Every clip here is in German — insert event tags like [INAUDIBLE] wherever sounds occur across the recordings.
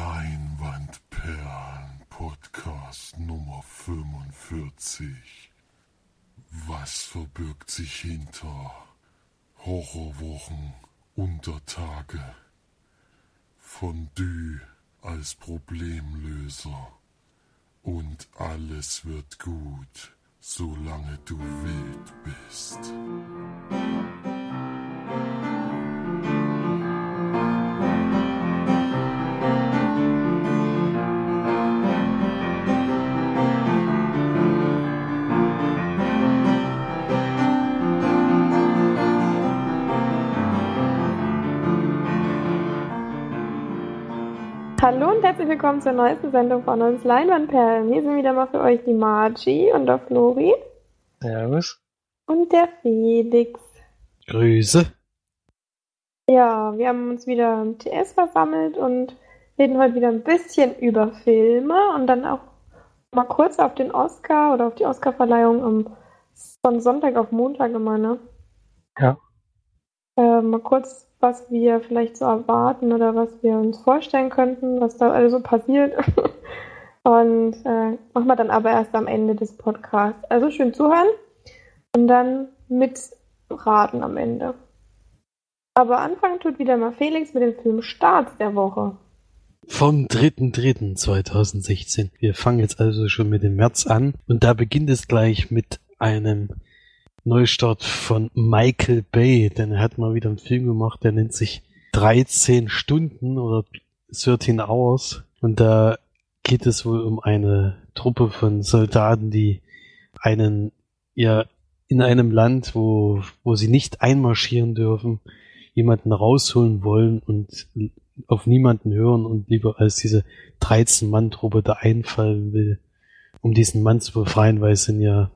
Leinwandperlen Podcast Nummer 45. Was verbirgt sich hinter Horrorwochen, Untertage, Fondue als Problemlöser und alles wird gut, solange du wild bist. Willkommen zur neuesten Sendung von uns Leinwandperlen. Hier sind wieder mal für euch die Margie und der Flori Servus. und der Felix. Grüße. Ja, wir haben uns wieder im TS versammelt und reden heute wieder ein bisschen über Filme und dann auch mal kurz auf den Oscar oder auf die Oscarverleihung von Sonntag auf Montag immer, ne? Ja. Äh, mal kurz, was wir vielleicht so erwarten oder was wir uns vorstellen könnten, was da also passiert. [LAUGHS] und äh, machen wir dann aber erst am Ende des Podcasts. Also schön zuhören und dann mitraten am Ende. Aber anfangen tut wieder mal Felix mit dem Film Starts der Woche. Vom 3.3.2016. Wir fangen jetzt also schon mit dem März an und da beginnt es gleich mit einem Neustart von Michael Bay, denn er hat mal wieder einen Film gemacht, der nennt sich 13 Stunden oder 13 Hours und da geht es wohl um eine Truppe von Soldaten, die einen ja in einem Land, wo wo sie nicht einmarschieren dürfen, jemanden rausholen wollen und auf niemanden hören und lieber als diese 13-Mann-Truppe da einfallen will, um diesen Mann zu befreien, weil es sind ja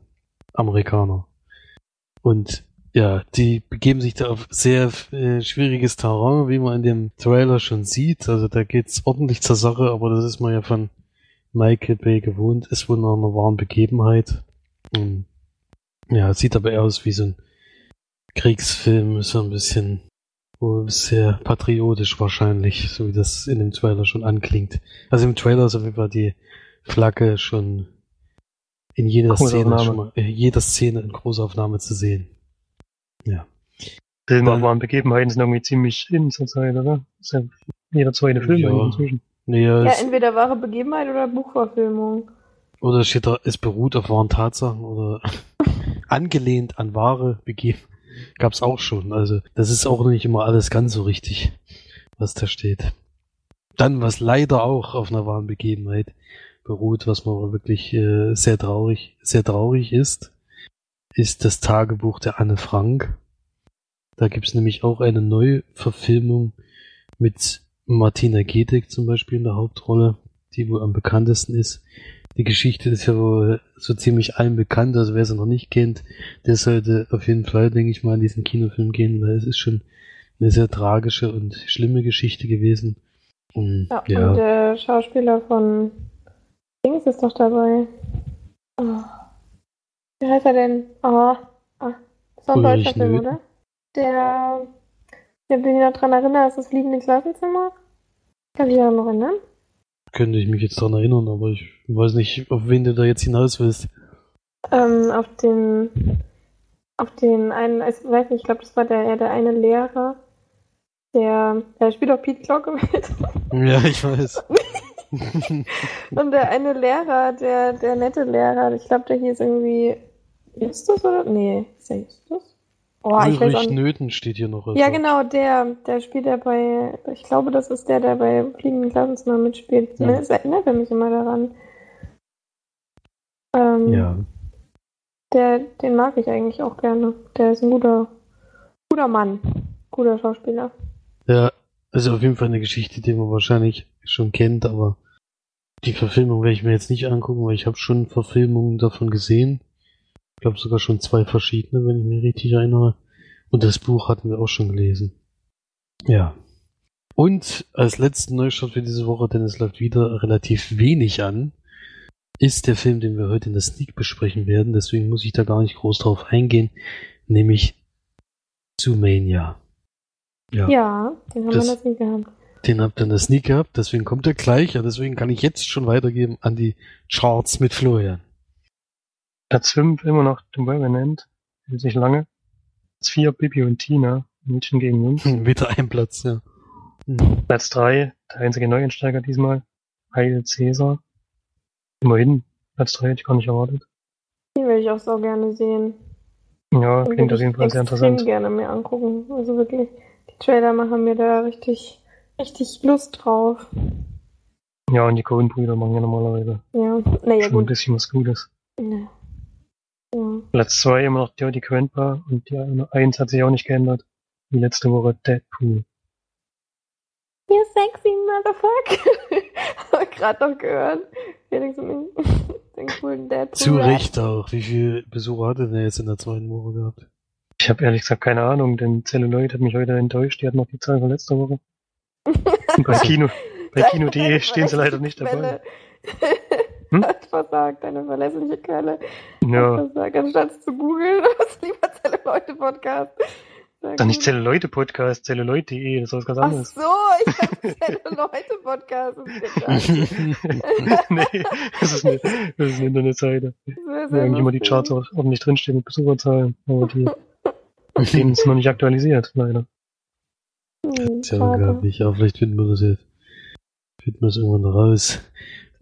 Amerikaner. Und ja, die begeben sich da auf sehr äh, schwieriges Terrain, wie man in dem Trailer schon sieht. Also da geht's ordentlich zur Sache, aber das ist man ja von Michael Bay gewohnt, ist wohl nach einer wahren Begebenheit. Und, ja, sieht aber eher aus wie so ein Kriegsfilm, so ein bisschen sehr patriotisch wahrscheinlich, so wie das in dem Trailer schon anklingt. Also im Trailer ist auf jeden Fall die Flagge schon in jeder Szene, mal, äh, jeder Szene in Großaufnahme zu sehen. Ja. Filme Dann- waren Begebenheiten sind irgendwie ziemlich in zur Zeit, oder? Ist ja jeder zweite Film Ja. inzwischen. Nee, ja, Ja, es, entweder wahre Begebenheit oder Buchverfilmung. oder steht da, es beruht auf wahren Tatsachen oder [LAUGHS] angelehnt an wahre Begeben. Gab's auch schon. Also, das ist auch nicht immer alles ganz so richtig, was da steht. Dann, was leider auch auf einer wahren Begebenheit beruht, was man aber wirklich äh, sehr traurig, sehr traurig ist, ist das Tagebuch der Anne Frank. Da gibt's nämlich auch eine Neuverfilmung mit Martina Getek zum Beispiel in der Hauptrolle, die wohl am bekanntesten ist. Die Geschichte ist ja wohl so ziemlich allen bekannt, also wer sie noch nicht kennt, der sollte auf jeden Fall, denke ich mal, in diesen Kinofilm gehen, weil es ist schon eine sehr tragische und schlimme Geschichte gewesen. Und Ja, ja, und der Schauspieler von Dings ist doch dabei. Oh. Wie heißt er denn? Ah, ah. Das war ein deutscher Film, oder? Der, der bin ich noch dran erinnert, ist das fliegende Klassenzimmer? Kann ich mich noch erinnern? könnte ich mich jetzt daran erinnern, aber ich weiß nicht, auf wen du da jetzt hinaus willst. Ähm, auf den, auf den einen, ich weiß nicht, ich glaube, das war der, der eine Lehrer, der, der spielt auch Pete Glocke mit. Ja, ich weiß. [LAUGHS] Und der eine Lehrer, der, der nette Lehrer, ich glaube, der hieß irgendwie Justus oder? Nee, ist der Justus? Oh, ich weiß auch Ulrich. Nöten steht hier noch. Ja, also. genau, der, der spielt ja bei, ich glaube, das ist der, der bei Fliegenden Klassenzimmer mitspielt. Zumindest erinnert er mich immer daran. Ähm, Ja. Der, den mag ich eigentlich auch gerne. Der ist ein guter, guter Mann. Guter Schauspieler. Ja, also auf jeden Fall eine Geschichte, die man wahrscheinlich schon kennt, aber die Verfilmung werde ich mir jetzt nicht angucken, weil ich habe schon Verfilmungen davon gesehen. Ich glaube sogar schon zwei verschiedene, wenn ich mich richtig erinnere. Und das Buch hatten wir auch schon gelesen. Ja. Und als letzten Neustart für diese Woche, denn es läuft wieder relativ wenig an, ist der Film, den wir heute in der Sneak besprechen werden. Deswegen muss ich da gar nicht groß drauf eingehen, nämlich Zoomania. Ja. Ja, den haben Das- wir noch nie gehabt. Den habt ihr in der Sneak gehabt, deswegen kommt er gleich und deswegen kann ich jetzt schon weitergeben an die Charts mit Florian. Platz 5 immer noch The Revenant. Hält sich lange. Platz 4 Bibi und Tina. Mädchen gegen Jungs. Hm, Wieder ein Platz, ja. Hm. Platz 3, der einzige Neuensteiger diesmal. Heil Cäsar. Immerhin. Platz 3 hätte ich gar nicht erwartet. Den will ich auch so gerne sehen. Ja, klingt würde auf jeden ich Fall sehr interessant. gerne mir angucken. Also wirklich, die Trailer machen mir da richtig, richtig Lust drauf. Ja, und die Coen-Brüder machen ja normalerweise Ja, naja schon ein gut. bisschen was Gutes. Ja. ja. Platz 2 immer noch Dirty Grandpa und die 1 hat sich auch nicht geändert. Wie letzte Woche Deadpool. You sexy motherfucker. [LAUGHS] Hab ich gerade noch gehört. Felix und ich. Den coolen Deadpool. Zu Recht auch. Wie viele Besucher hatte der jetzt in der zweiten Woche gehabt? Ich habe ehrlich gesagt keine Ahnung, denn Celluloid hat mich heute enttäuscht. Die hat noch die Zahl von letzter Woche. Bei Kino, bei Kino.de stehen sie leider nicht dabei. Hm? [LAUGHS] Hat versagt, deine verlässliche Quelle. Ja, Hat versagt, anstatt zu googeln, [LAUGHS] was lieber Zelle-Leute-Podcast. Dann nicht gut. Celluloid Podcast, Celluloid.de, das ist was ganz Ach anderes. so, ich hab [LAUGHS] Zelle-Leute-Podcast nee, das ist eine, das ist eine Internetseite, wo eigentlich immer die. Charts auch ordentlich drinstehen mit Besucherzahlen. Aber die, denen ist noch nicht aktualisiert, leider. Hm, Tja, gar nicht. Aber vielleicht finden wir das jetzt. Finden wir es irgendwann raus.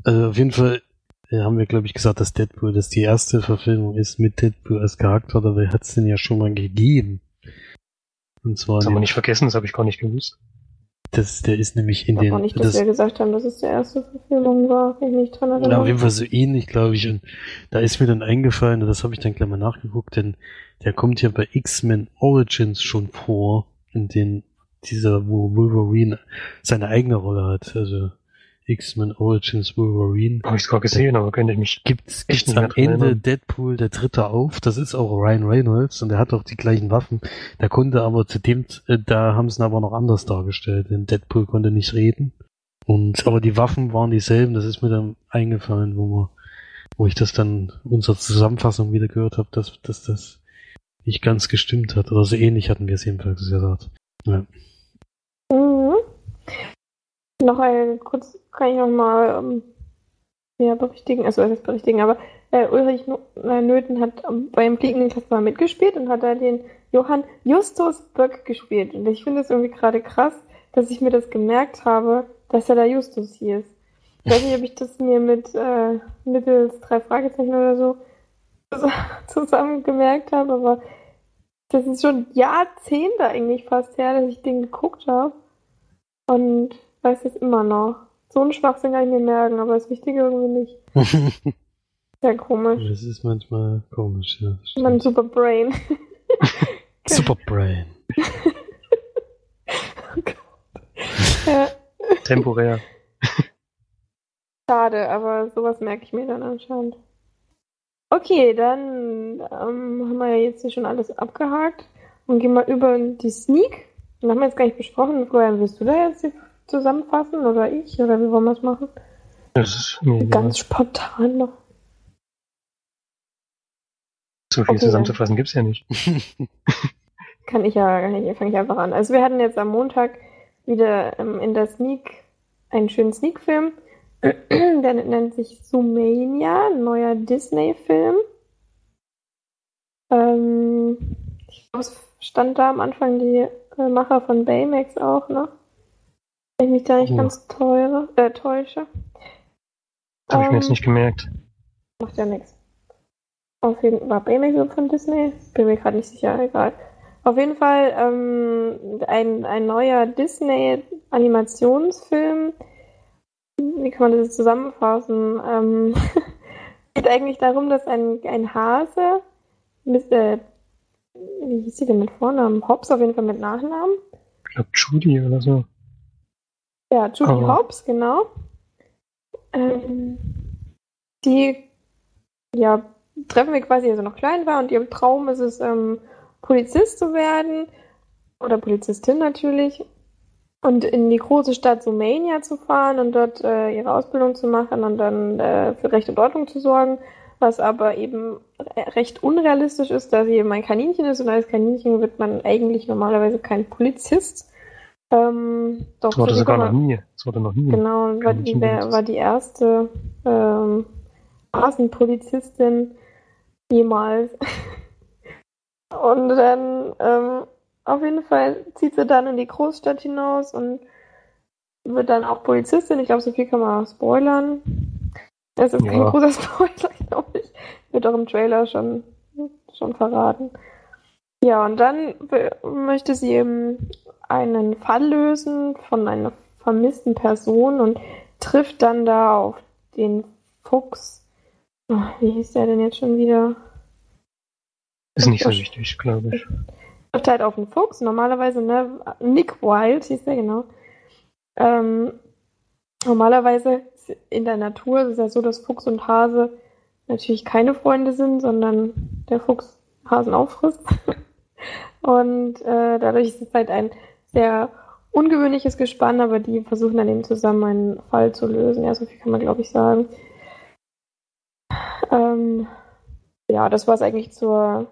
Also auf jeden Fall äh, haben wir, glaube ich, gesagt, dass Deadpool das die erste Verfilmung ist mit Deadpool als Charakter. Dabei hat es den ja schon mal gegeben. Und zwar, Das haben wir nicht vergessen, das habe ich gar nicht gewusst. das, der ist nämlich in Ich glaube den, auch nicht, dass das, wir gesagt haben, dass es die erste Verfilmung war, ich mich dran Ja, auf erinnere. jeden Fall so ähnlich, glaube ich. Und da ist mir dann eingefallen, und das habe ich dann gleich mal nachgeguckt, denn der kommt ja bei X-Men Origins schon vor, in den dieser, wo Wolverine seine eigene Rolle hat. Also X-Men Origins Wolverine. Habe ich zwar gesehen, aber könnte ich mich Gibt's, Echt nicht am Ende erinnern. Deadpool der dritte auf. Das ist auch Ryan Reynolds und der hat auch die gleichen Waffen. Der konnte aber zu dem, äh, da haben sie ihn aber noch anders dargestellt, denn Deadpool konnte nicht reden. Und, aber die Waffen waren dieselben, das ist mir dann eingefallen, wo wir, wo ich das dann unserer Zusammenfassung wieder gehört habe, dass, dass das nicht ganz gestimmt hat. Oder so ähnlich hatten wir es jedenfalls gesagt. Ja. Mhm. Noch ein, kurz kann ich noch mal ähm, ja, berichtigen, also heißt berichtigen, aber äh, Ulrich äh, Nöthen hat ähm, beim Fliegenden Kasper mitgespielt und hat da den Johann Justus Böck gespielt. Und ich finde es irgendwie gerade krass, dass ich mir das gemerkt habe, dass er da Justus hieß. Ich weiß nicht, ob ich das mir mit äh, mittels drei Fragezeichen oder so [LAUGHS] zusammen gemerkt habe, aber das ist schon Jahrzehnte eigentlich fast her, dass ich den geguckt habe. Und weiß es immer noch. So einen Schwachsinn kann ich mir merken, aber das Wichtige irgendwie nicht. [LAUGHS] Sehr komisch. das ist manchmal komisch, ja. Mein Super Brain. [LAUGHS] Super Brain. [LAUGHS] ja, temporär. schade, aber sowas merke ich mir dann anscheinend. Okay, dann ähm, haben wir ja jetzt hier schon alles abgehakt und gehen mal über in die Sneak. Und haben wir jetzt gar nicht besprochen. Florian, willst du da jetzt zusammenfassen oder ich? Oder wie wollen wir es machen? Das ist mir egal. Ganz spontan noch. So viel Okay, zusammenzufassen gibt's ja nicht. [LAUGHS] Kann ich ja, kann ich, fange ich einfach an. Also wir hatten jetzt am Montag wieder ähm, in der Sneak einen schönen Sneak-Film. [CLEARS THROAT] Der nennt sich Zoomania, ein neuer Disney-Film. Ähm, ich glaube, es stand da am Anfang die Macher von Baymax auch, ne? Wenn ich mich da nicht Ja. ganz teure, äh, täusche. Das habe ich mir Ähm, jetzt nicht gemerkt. Macht ja nichts. Auf jeden war Baymax von Disney? Bin mir gerade nicht sicher, egal. Auf jeden Fall ähm, ein, ein neuer Disney-Animationsfilm. Wie kann man das jetzt zusammenfassen? Ähm, [LAUGHS] geht eigentlich darum, dass ein, ein Hase, mit, äh, wie hieß sie denn mit Vornamen? Hobbs auf jeden Fall mit Nachnamen. Ich glaube Judy oder so. Ja, Judy Aber- Hobbs, genau. Ähm, die ja, treffen wir quasi, als er noch klein war und ihr Traum ist es, ähm, Polizist zu werden oder Polizistin natürlich und in die große Stadt Sumania zu fahren und dort äh, ihre Ausbildung zu machen und dann äh, für Recht und Ordnung zu sorgen, was aber eben recht unrealistisch ist, da sie eben ein Kaninchen ist und als Kaninchen wird man eigentlich normalerweise kein Polizist. Ähm, doch, Das wurde so sogar noch nie. Das wurde noch nie. Genau, war die, war die erste ähm, Straßenpolizistin jemals. [LAUGHS] Und dann ähm, auf jeden Fall zieht sie dann in die Großstadt hinaus und wird dann auch Polizistin. Ich glaube, so viel kann man spoilern. Es ist kein Ja. großer [LAUGHS] Spoiler. Wird auch im Trailer schon, schon verraten. Ja, und dann möchte sie eben einen Fall lösen von einer vermissten Person und trifft dann da auf den Fuchs. Wie hieß der denn jetzt schon wieder? Ist nicht so wichtig, glaube ich. trifft halt auf den Fuchs. Normalerweise, ne, Nick Wild hieß der genau. Ähm, normalerweise in der Natur ist es ja so, dass Fuchs und Hase natürlich keine Freunde sind, sondern der Fuchs Hasen auffrisst. [LAUGHS] und äh, dadurch ist es halt ein sehr ungewöhnliches Gespann, aber die versuchen dann eben zusammen einen Fall zu lösen. Ja, so viel kann man, glaube ich, sagen. Ähm, ja, das war es eigentlich zur,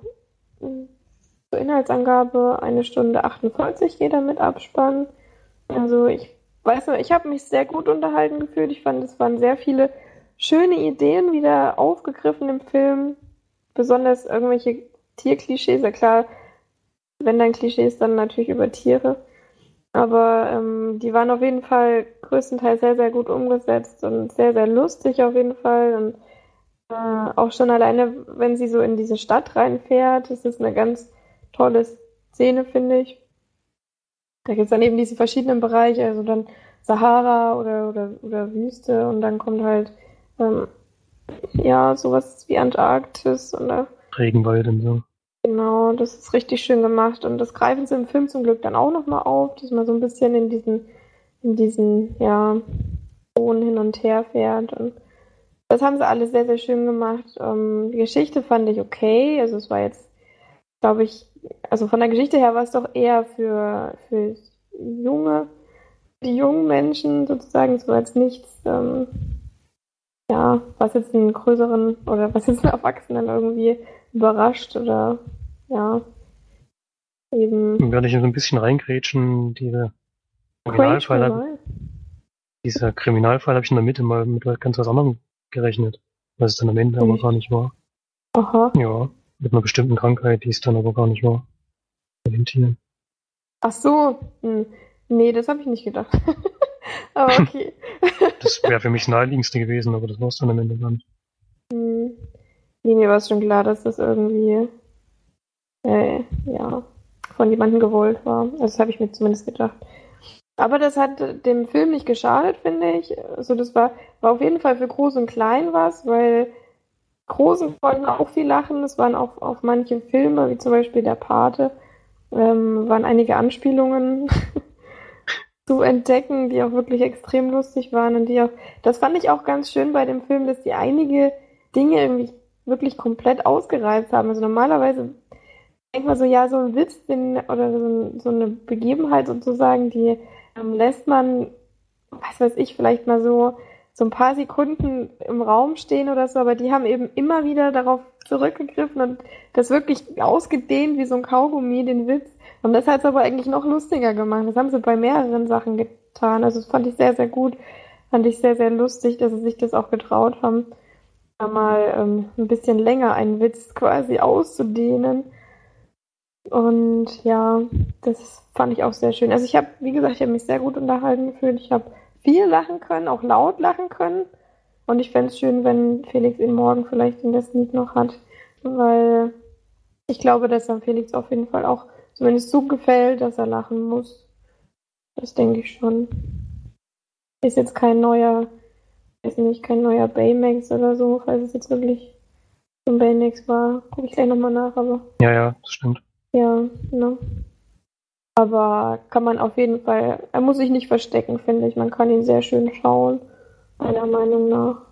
zur Inhaltsangabe. Eine Stunde 48 geht er mit Abspann. Also ich weiß nur, ich habe mich sehr gut unterhalten gefühlt. Ich fand, es waren sehr viele schöne Ideen wieder aufgegriffen im Film. Besonders irgendwelche Tierklischees. Ja klar, wenn dann Klischees, dann natürlich über Tiere. Aber ähm, die waren auf jeden Fall größtenteils sehr, sehr gut umgesetzt und sehr, sehr lustig auf jeden Fall. Und äh, auch schon alleine, wenn sie so in diese Stadt reinfährt, das ist eine ganz tolle Szene, finde ich. Da gibt es dann eben diese verschiedenen Bereiche, also dann Sahara oder, oder, oder Wüste und dann kommt halt ähm, ja sowas wie Antarktis und da Regenwald und so. Genau, das ist richtig schön gemacht und das greifen sie im Film zum Glück dann auch nochmal auf, dass man so ein bisschen in diesen, in diesen, ja, Zonen hin und her fährt und das haben sie alles sehr, sehr schön gemacht. Ähm, die Geschichte fand ich okay, also es war jetzt, glaube ich, also von der Geschichte her war es doch eher für, für junge, die jungen Menschen sozusagen, es war jetzt nichts, ähm, ja, was jetzt einen größeren oder was jetzt einen Erwachsenen irgendwie überrascht oder ja, eben werde ich so ein bisschen reingrätschen. Diese Kriminalfall, dieser Kriminalfall habe ich in der Mitte mal mit ganz was anderem gerechnet. Was es dann am Ende aber Nicht. gar nicht war. Aha. Ja, mit einer bestimmten Krankheit, die es dann aber gar nicht war. Bei den Tieren. Ach so. Hm. Nee, das habe ich nicht gedacht. [LAUGHS] Aber [LAUGHS] okay. Das wäre [LAUGHS] für mich das naheliegendste gewesen, aber das war es dann am Ende gar nicht. Hm. Nee, mir war es schon klar, dass das irgendwie äh, ja, von jemandem gewollt war. Also das habe ich mir zumindest gedacht. Aber das hat dem Film nicht geschadet, finde ich. Also das war, war auf jeden Fall für Groß und Klein was, weil Großen konnten auch viel lachen. Es waren auch auf manche Filme, wie zum Beispiel Der Pate, ähm, waren einige Anspielungen zu entdecken, die auch wirklich extrem lustig waren und die auch, das fand ich auch ganz schön bei dem Film, dass die einige Dinge irgendwie wirklich komplett ausgereizt haben. Also normalerweise denkt man so, ja, so ein Witz den, oder so, so eine Begebenheit sozusagen, die ähm, lässt man, was weiß ich, vielleicht mal so, so ein paar Sekunden im Raum stehen oder so, aber die haben eben immer wieder darauf zurückgegriffen und das wirklich ausgedehnt wie so ein Kaugummi, den Witz. Und das hat es aber eigentlich noch lustiger gemacht. Das haben sie bei mehreren Sachen getan. Also das fand ich sehr, sehr gut. Fand ich sehr, sehr lustig, dass sie sich das auch getraut haben, da mal ähm, ein bisschen länger einen Witz quasi auszudehnen. Und ja, das fand ich auch sehr schön. Also ich habe, wie gesagt, ich habe mich sehr gut unterhalten gefühlt. Ich habe viel lachen können, auch laut lachen können. Und ich fände es schön, wenn Felix ihn morgen vielleicht in der Sneak noch hat, weil ich glaube, dass er Felix auf jeden Fall auch zumindest so gefällt, dass er lachen muss. Das denke ich schon. Ist jetzt kein neuer, ist nicht kein neuer Baymax oder so, falls es jetzt wirklich ein Baymax war. Gucke ich gleich nochmal nach, aber Ja, ja, das stimmt. ja, ne. Aber kann man auf jeden Fall, er muss sich nicht verstecken, finde ich. Man kann ihn sehr schön schauen, meiner Meinung nach.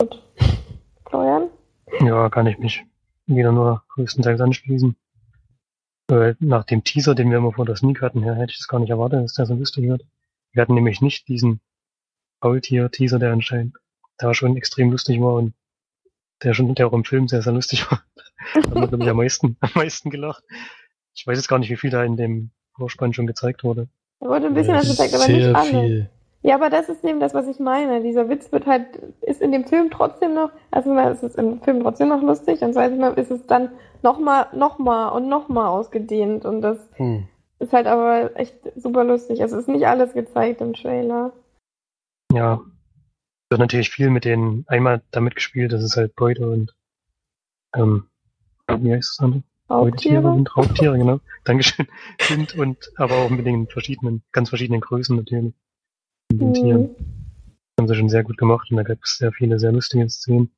Gut. Florian? Ja, kann ich mich wieder nur größtenteils anschließen. Äh, nach dem Teaser, den wir immer vor der Sneak hatten, her, hätte ich das gar nicht erwartet, dass der so lustig wird. Wir hatten nämlich nicht diesen Faultier-Teaser, der anscheinend da schon extrem lustig war und der schon, der auch im Film sehr, sehr lustig war. da haben wir, glaube ich, am meisten, am meisten gelacht. Ich weiß jetzt gar nicht, wie viel da in dem Vorspann schon gezeigt wurde. Da wurde ein bisschen was gezeigt, aber nicht viel. Ja, aber das ist eben das, was ich meine. Dieser Witz wird halt, ist in dem Film trotzdem noch, erstens mal ist es im Film trotzdem noch lustig und zweitens mal ist es dann nochmal, nochmal und nochmal ausgedehnt und das Hm. ist halt aber echt super lustig. Also es ist nicht alles gezeigt im Trailer. Ja. Wird natürlich viel mit denen einmal damit gespielt, das ist halt Beute und ähm, wie heißt das andere? Raubtiere. und Raubtiere, genau. Dankeschön. [LAUGHS] Sind und aber auch mit den verschiedenen, ganz verschiedenen Größen natürlich. Mit den Tieren. Mhm. Haben sie schon sehr gut gemacht und da gab es sehr viele sehr lustige Szenen.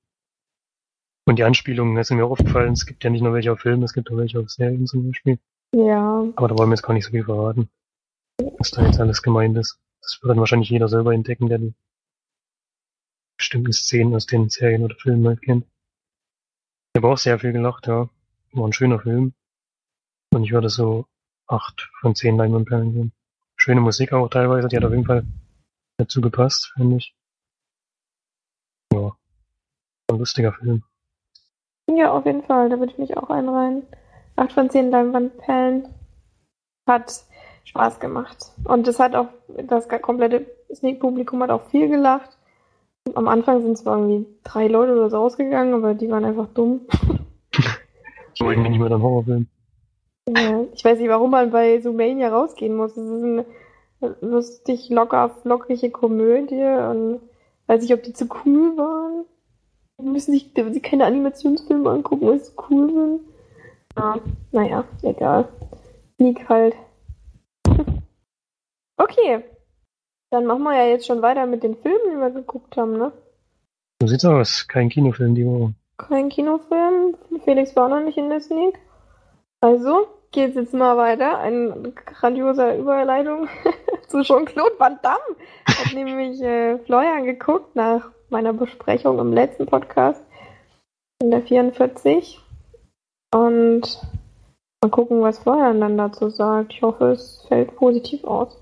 Und die Anspielungen, das sind mir auch aufgefallen, es gibt ja nicht nur welche auf Filmen, es gibt auch welche auf Serien zum Beispiel. Ja, Aber da wollen wir jetzt gar nicht so viel verraten, was da jetzt alles gemeint ist. Das wird dann wahrscheinlich jeder selber entdecken, der die bestimmten Szenen aus den Serien oder Filmen halt kennt. Ich habe auch sehr viel gelacht, ja. War ein schöner Film. Und ich würde so acht von zehn Leinwandperlen geben. Schöne Musik auch teilweise, die hat auf jeden Fall dazu gepasst, finde ich. Ja. Ein lustiger Film. ja, auf jeden Fall. Da würde ich mich auch einreihen. Acht von zehn Leinwandperlen hat Spaß gemacht. Und es hat auch, das komplette Sneak-Publikum hat auch viel gelacht. Am Anfang sind zwar irgendwie drei Leute oder so ausgegangen, aber die waren einfach dumm. [LAUGHS] Ich wollte nicht mehr einen Horrorfilm. Ja, ich weiß nicht, warum man bei Zoomania rausgehen muss. Es ist eine lustig, locker, flockige Komödie und weiß nicht, ob die zu cool waren. Die müssen sich die keine Animationsfilme angucken, weil sie cool sind. Ja, naja, egal. Sneak halt. [LAUGHS] Okay. Dann machen wir ja jetzt schon weiter mit den Filmen, die wir geguckt haben, ne? So sieht's aus. Kein Kinofilm die Woche. Kein Kinofilm. Felix war noch nicht in der Sneak. Also, geht's jetzt mal weiter. Eine grandiose Überleitung [LAUGHS] zu Jean-Claude Van Damme. Hat nämlich äh, Florian geguckt nach meiner Besprechung im letzten Podcast in der 44. Und mal gucken, was Florian dann dazu sagt. Ich hoffe, es fällt positiv aus.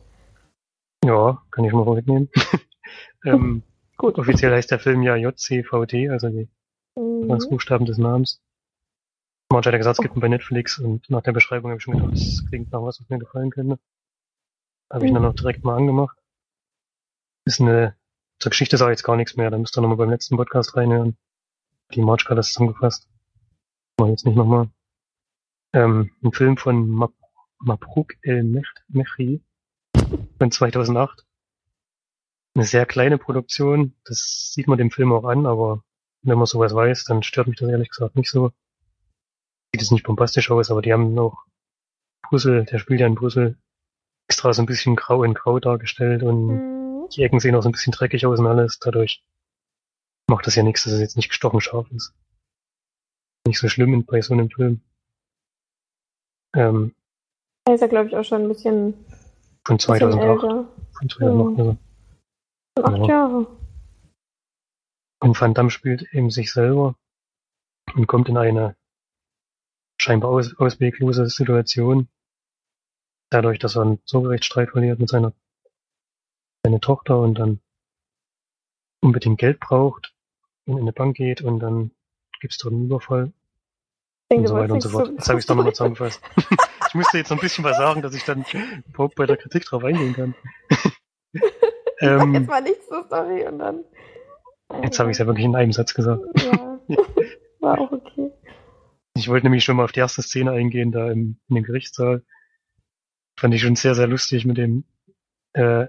Ja, kann ich mal vorwegnehmen. [LAUGHS] ähm, Gut. offiziell heißt der Film ja JCVD, also die Mhm. Anfangsbuchstaben des Namens. Gesagt, es gibt ihn bei Netflix und nach der Beschreibung habe ich schon gedacht, das klingt nach was, was mir gefallen könnte. Habe ich Mhm. dann auch direkt mal angemacht. Ist eine, zur Geschichte sage ich jetzt gar nichts mehr, da müsst ihr nochmal beim letzten Podcast reinhören. Die Marge hat das zusammengefasst. Mach ich jetzt nicht nochmal. Ähm, ein Film von Mab Mabruk El Mech- Mechri von 2008. Eine sehr kleine Produktion, das sieht man dem Film auch an, aber wenn man sowas weiß, dann stört mich das ehrlich gesagt nicht so. Sieht es nicht bombastisch aus, aber die haben noch Brüssel, der spielt ja in Brüssel, extra so ein bisschen grau in grau dargestellt und Mhm. die Ecken sehen auch so ein bisschen dreckig aus und alles. Dadurch macht das ja nichts, dass es jetzt nicht gestochen scharf ist. Nicht so schlimm in- bei so einem Film. Ähm, Er ist ja, glaube ich, auch schon ein bisschen, von bisschen 2008. älter. Von 2008 also. Acht Ja. Jahre. Und Van Damme spielt eben sich selber und kommt in eine scheinbar aus, ausweglose Situation. Dadurch, dass er einen Sorgerechtsstreit verliert mit seiner seine Tochter und dann unbedingt Geld braucht und in eine Bank geht und dann gibt's dort einen Überfall Ich denke, und so weiter und so fort. Jetzt habe ich es doch nochmal zusammengefasst. [LAUGHS] ich musste jetzt noch ein bisschen was sagen, dass ich dann überhaupt bei der Kritik drauf eingehen kann. [LAUGHS] Ähm, jetzt mal nichts zur Story und dann. jetzt habe ich es ja wirklich in einem Satz gesagt. Ja, [LAUGHS] war auch okay. Ich wollte nämlich schon mal auf die erste Szene eingehen, da im, in dem Gerichtssaal. Fand ich schon sehr, sehr lustig mit dem äh,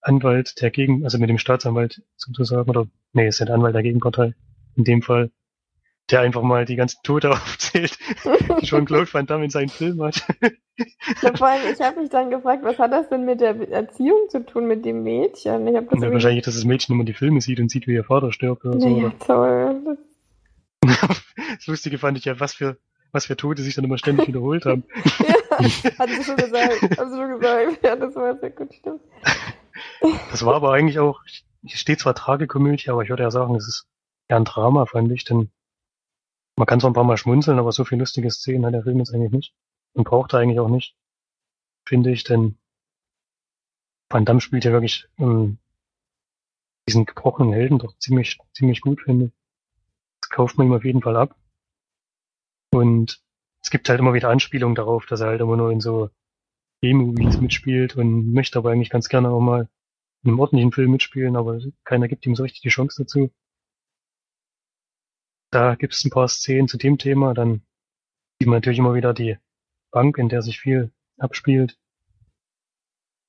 Anwalt der Gegen, also mit dem Staatsanwalt sozusagen, oder nee, ist ja der Anwalt der Gegenpartei in dem Fall, der einfach mal die ganzen Tote [LAUGHS] aufzählt, die Jean-Claude Van Damme in seinen Film hat. Ja, vor allem, ich habe mich dann gefragt, was hat das denn mit der Erziehung zu tun mit dem Mädchen? Ich habe das irgendwie- wahrscheinlich, dass das Mädchen immer die Filme sieht und sieht, wie ihr Vater stirbt oder so. Naja, Oder? toll. [LAUGHS] Das Lustige fand ich ja, was für, was für Tote sich dann immer ständig wiederholt haben. [LAUGHS] Ja, hat sie schon gesagt. Haben sie schon gesagt. Ja, das war sehr gut, stimmt. Das war aber eigentlich auch, hier steht zwar Tragikomödie, aber ich würde ja sagen, es ist eher ein Drama, fand ich, denn man kann zwar ein paar Mal schmunzeln, aber so viele lustige Szenen hat der Film jetzt eigentlich nicht. Und braucht er eigentlich auch nicht, finde ich, denn Van Damme spielt ja wirklich ähm, diesen gebrochenen Helden doch ziemlich, ziemlich gut, finde ich. Kauft man ihm auf jeden Fall ab. Und es gibt halt immer wieder Anspielungen darauf, dass er halt immer nur in so B-Movies mitspielt und möchte aber eigentlich ganz gerne auch mal in einem ordentlichen Film mitspielen, aber keiner gibt ihm so richtig die Chance dazu. Da gibt es ein paar Szenen zu dem Thema, dann sieht man natürlich immer wieder die Bank, in der sich viel abspielt.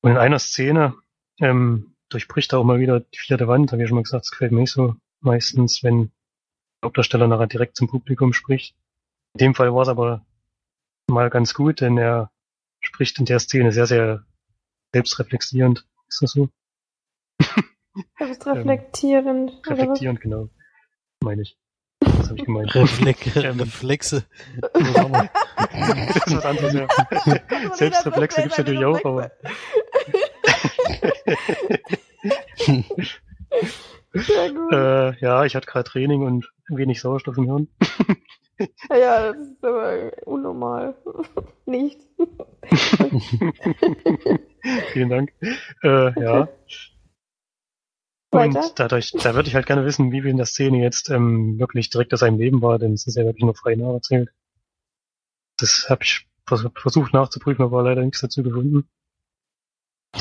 Und in einer Szene ähm, durchbricht er auch mal wieder die vierte Wand, habe ich ja schon mal gesagt, das gefällt mir nicht so meistens, wenn Hauptdarsteller nachher direkt zum Publikum spricht. In dem Fall war es aber mal ganz gut, denn er spricht in der Szene sehr, sehr selbstreflektierend. Ist das so? [LAUGHS] Selbstreflektierend. Ähm, reflektierend, genau. Meine ich. Das habe ich gemeint. [LAUGHS] Reflex, Ähm. Reflexe. das ist was anderes, ja. [LAUGHS] Selbstreflexe gibt's natürlich auch, aber Sehr gut. äh, ja, ich hatte gerade Training und wenig Sauerstoff im Hirn. [LAUGHS] Ja, das ist aber unnormal. [LAUGHS] Nicht. [LAUGHS] Vielen Dank. Äh, ja. Und dadurch, da würde ich halt gerne wissen, wie viel in der Szene jetzt ähm, wirklich direkt aus seinem Leben war, denn es ist ja wirklich nur frei nacherzählt. Das habe ich vers versucht nachzuprüfen, aber leider nichts dazu gefunden.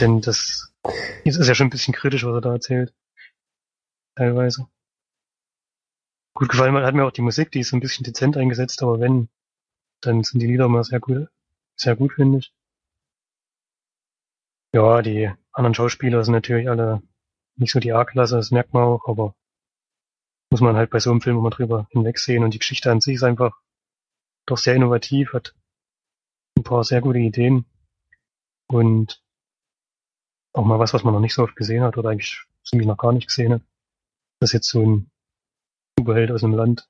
Denn das das ist ja schon ein bisschen kritisch, was er da erzählt. Teilweise. Gut gefallen hat mir auch die Musik, die ist so ein bisschen dezent eingesetzt, aber wenn, dann sind die Lieder immer sehr gut, sehr gut, finde ich. Ja, die anderen Schauspieler sind natürlich alle nicht so die A-Klasse, das merkt man auch, aber muss man halt bei so einem Film immer drüber hinwegsehen und die Geschichte an sich ist einfach doch sehr innovativ, hat ein paar sehr gute Ideen und auch mal was, was man noch nicht so oft gesehen hat oder eigentlich ziemlich noch gar nicht gesehen hat. Dass jetzt so ein Superheld aus einem Land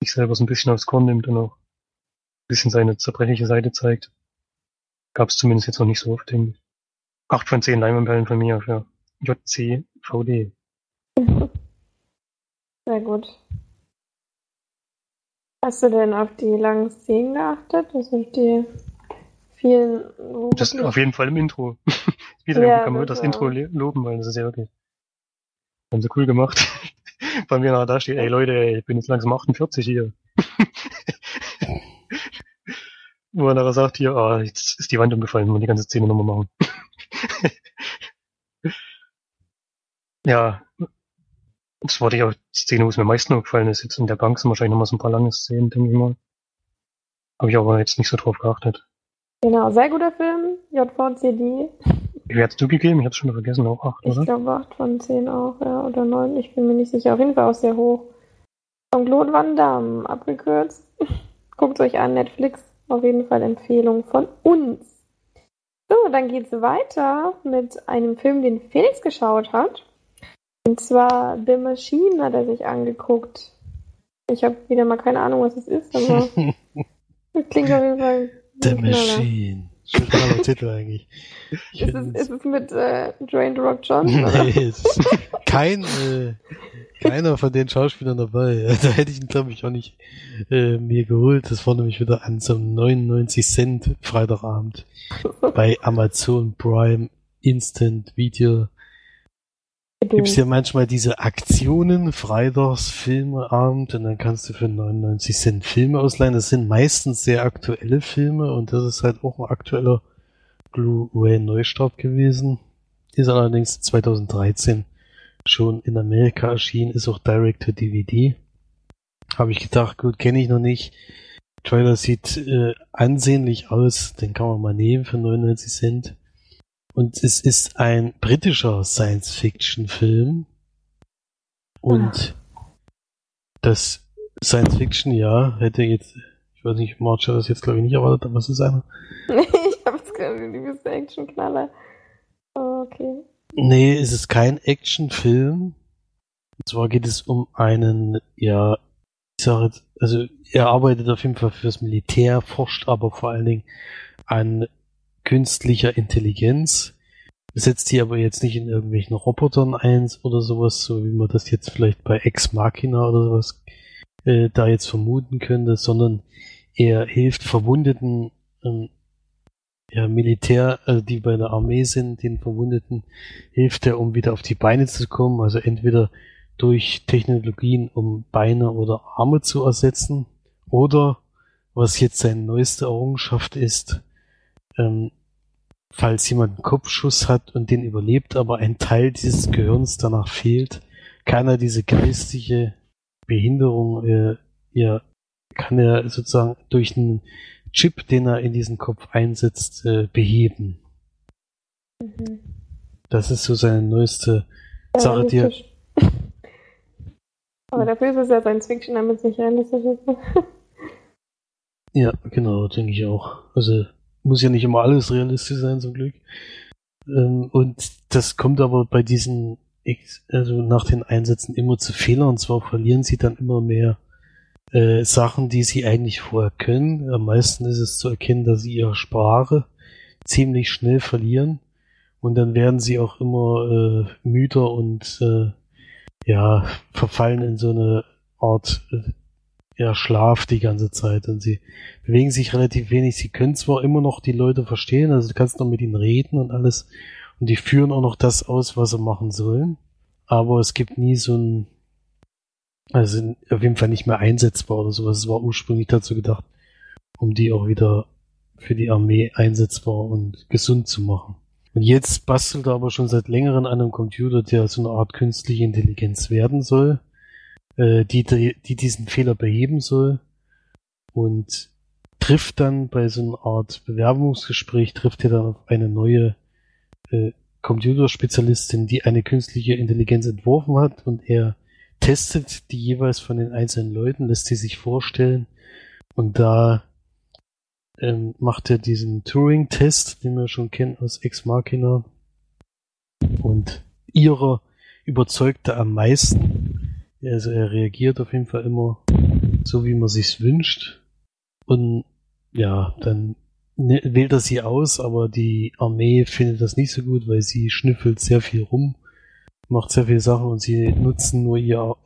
sich selber so ein bisschen aufs Korn nimmt und auch ein bisschen seine zerbrechliche Seite zeigt. Gab es zumindest jetzt noch nicht so oft, denke ich. Acht von zehn Leinwandperlen von mir für JCVD. Sehr [LAUGHS] gut. Hast du denn auf die langen Szenen geachtet? Also auf die vielen. Das auf jeden Fall im Intro. [LAUGHS] Wieder Ja, kann man das das Intro loben, weil das ist ja wirklich haben sie cool gemacht. [LAUGHS] Bei mir nachher da steht, ey Leute, ey, ich bin jetzt langsam 48 hier. [LAUGHS] Wo er nachher sagt, hier, ah, jetzt ist die Wand umgefallen, wollen die ganze Szene nochmal machen. [LAUGHS] ja, das war die auch- Szene, wo es mir am meisten aufgefallen ist. Jetzt in der Bank sind wahrscheinlich nochmal so ein paar lange Szenen, denke ich mal. Habe ich aber jetzt nicht so drauf geachtet. Genau, sehr guter Film. JVCD. Wie viel hat's du gegeben? Ich hab's schon vergessen, auch acht, Ich oder? glaube 8 von 10 auch, ja. Oder 9, ich bin mir nicht sicher. Auf jeden Fall auch sehr hoch. Von Claude Van Damme, abgekürzt. [LAUGHS] Guckt euch an, Netflix. Auf jeden Fall Empfehlung von uns. So, dann geht's weiter mit einem Film, den Felix geschaut hat. Und zwar The Machine hat er sich angeguckt. Ich habe wieder mal keine Ahnung, was es ist, aber [LAUGHS] das klingt auf jeden Fall. The. Machine. Schon toller Titel eigentlich. Ich Ist es, ist es mit äh, Dwayne The Rock Johnson? Nee, es ist kein, äh, keiner von den Schauspielern dabei. [LAUGHS] Da hätte ich ihn, glaube ich, auch nicht äh, mir geholt. Das war nämlich wieder an so einem 99 Cent Freitagabend [LAUGHS] bei Amazon Prime Instant Video. Gibt's ja manchmal diese Aktionen, Freitags, Filmeabend, und dann kannst du für 99 Cent Filme ausleihen. Das sind meistens sehr aktuelle Filme und das ist halt auch ein aktueller Blu-ray Neustart gewesen. Ist allerdings 2013 schon in Amerika erschienen, ist auch Direct to DVD. Habe ich gedacht, gut, kenne ich noch nicht. Trailer sieht äh, ansehnlich aus, den kann man mal nehmen für 99 Cent. Und es ist ein britischer Science-Fiction-Film. Und das Science-Fiction, ja, hätte jetzt, ich weiß nicht, March hat das jetzt glaube ich nicht erwartet, aber es ist einer. [LAUGHS] ich habe jetzt gerade die beste Action-Knaller. Okay. Nee, es ist kein Actionfilm. Und zwar geht es um einen, ja, ich sage jetzt, also er arbeitet auf jeden Fall fürs Militär, forscht aber vor allen Dingen an künstlicher Intelligenz. Setzt die aber jetzt nicht in irgendwelchen Robotern ein oder sowas, so wie man das jetzt vielleicht bei Ex Machina oder sowas äh, da jetzt vermuten könnte, sondern er hilft verwundeten ähm, ja, Militär, also die bei der Armee sind, den Verwundeten, hilft er, um wieder auf die Beine zu kommen, also entweder durch Technologien, um Beine oder Arme zu ersetzen, oder was jetzt seine neueste Errungenschaft ist, ähm, falls jemand einen Kopfschuss hat und den überlebt, aber ein Teil dieses Gehirns danach fehlt, kann er diese geistige Behinderung, äh, ja, kann er sozusagen durch einen Chip, den er in diesen Kopf einsetzt, äh, beheben. Mhm. Das ist so seine neueste Ja, Sache, die er. [LAUGHS] Aber dafür ist es ja Science Fiction, damit es nicht realistisch ist. Ja, genau, denke ich auch. Also muss ja nicht immer alles realistisch sein, zum Glück. Ähm, und das kommt aber bei diesen, also nach den Einsätzen immer zu Fehlern. Und zwar verlieren sie dann immer mehr äh, Sachen, die sie eigentlich vorher können. Am meisten ist es zu erkennen, dass sie ihre Sprache ziemlich schnell verlieren. Und dann werden sie auch immer äh, müder und äh, ja, verfallen in so eine Art ja, Schlaf die ganze Zeit und sie bewegen sich relativ wenig. Sie können zwar immer noch die Leute verstehen, also du kannst noch mit ihnen reden und alles und die führen auch noch das aus, was sie machen sollen, aber es gibt nie so ein, also auf jeden Fall nicht mehr einsetzbar oder sowas. Es war ursprünglich dazu gedacht, um die auch wieder für die Armee einsetzbar und gesund zu machen. Und jetzt bastelt er aber schon seit längerem an einem Computer, der so eine Art künstliche Intelligenz werden soll äh, die, die die diesen Fehler beheben soll und trifft dann bei so einer Art Bewerbungsgespräch, trifft er dann auf eine neue äh, Computerspezialistin, die eine künstliche Intelligenz entworfen hat und er testet die jeweils von den einzelnen Leuten, lässt sie sich vorstellen und da ähm, macht er diesen Turing-Test, den wir schon kennen aus Ex Machina und ihrer überzeugt er am meisten. Also er reagiert auf jeden Fall immer so, wie man sich's wünscht. Und ja, dann ne- wählt er sie aus, aber die Armee findet das nicht so gut, weil sie schnüffelt sehr viel rum, macht sehr viele Sachen und sie nutzen nur ihr,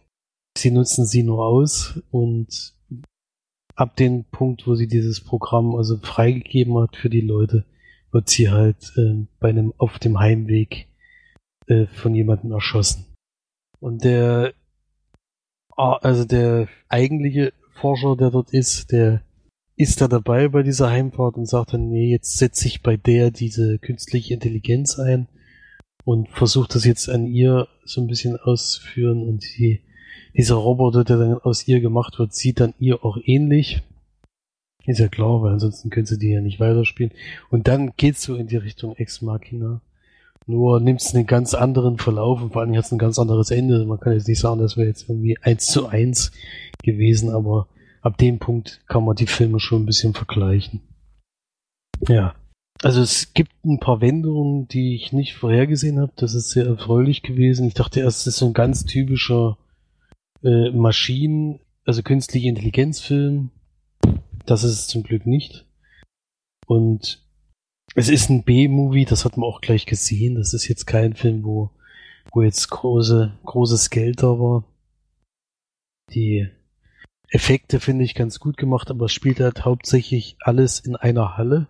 sie nutzen sie nur aus und ab dem Punkt, wo sie dieses Programm also freigegeben hat für die Leute, wird sie halt äh, bei einem auf dem Heimweg äh, von jemandem erschossen. Und der also der eigentliche Forscher, der dort ist, der ist da dabei bei dieser Heimfahrt und sagt dann, nee, jetzt setze ich bei der diese künstliche Intelligenz ein und versucht das jetzt an ihr so ein bisschen auszuführen und die, dieser Roboter, der dann aus ihr gemacht wird, sieht dann ihr auch ähnlich. Ist ja klar, weil ansonsten können sie die ja nicht weiterspielen. Und dann geht's so in die Richtung Ex Machina. Nur nimmt es einen ganz anderen Verlauf und vor allem hat es ein ganz anderes Ende. Man kann jetzt nicht sagen, das wäre jetzt irgendwie eins zu eins gewesen, aber ab dem Punkt kann man die Filme schon ein bisschen vergleichen. Ja. Also es gibt ein paar Wendungen, die ich nicht vorhergesehen habe. Das ist sehr erfreulich gewesen. Ich dachte erst, es ist so ein ganz typischer äh, Maschinen, also künstliche Intelligenzfilm. Das ist es zum Glück nicht. Und es ist ein B-Movie, das hat man auch gleich gesehen. Das ist jetzt kein Film, wo, wo jetzt große, großes Geld da war. Die Effekte finde ich ganz gut gemacht, aber es spielt halt hauptsächlich alles in einer Halle.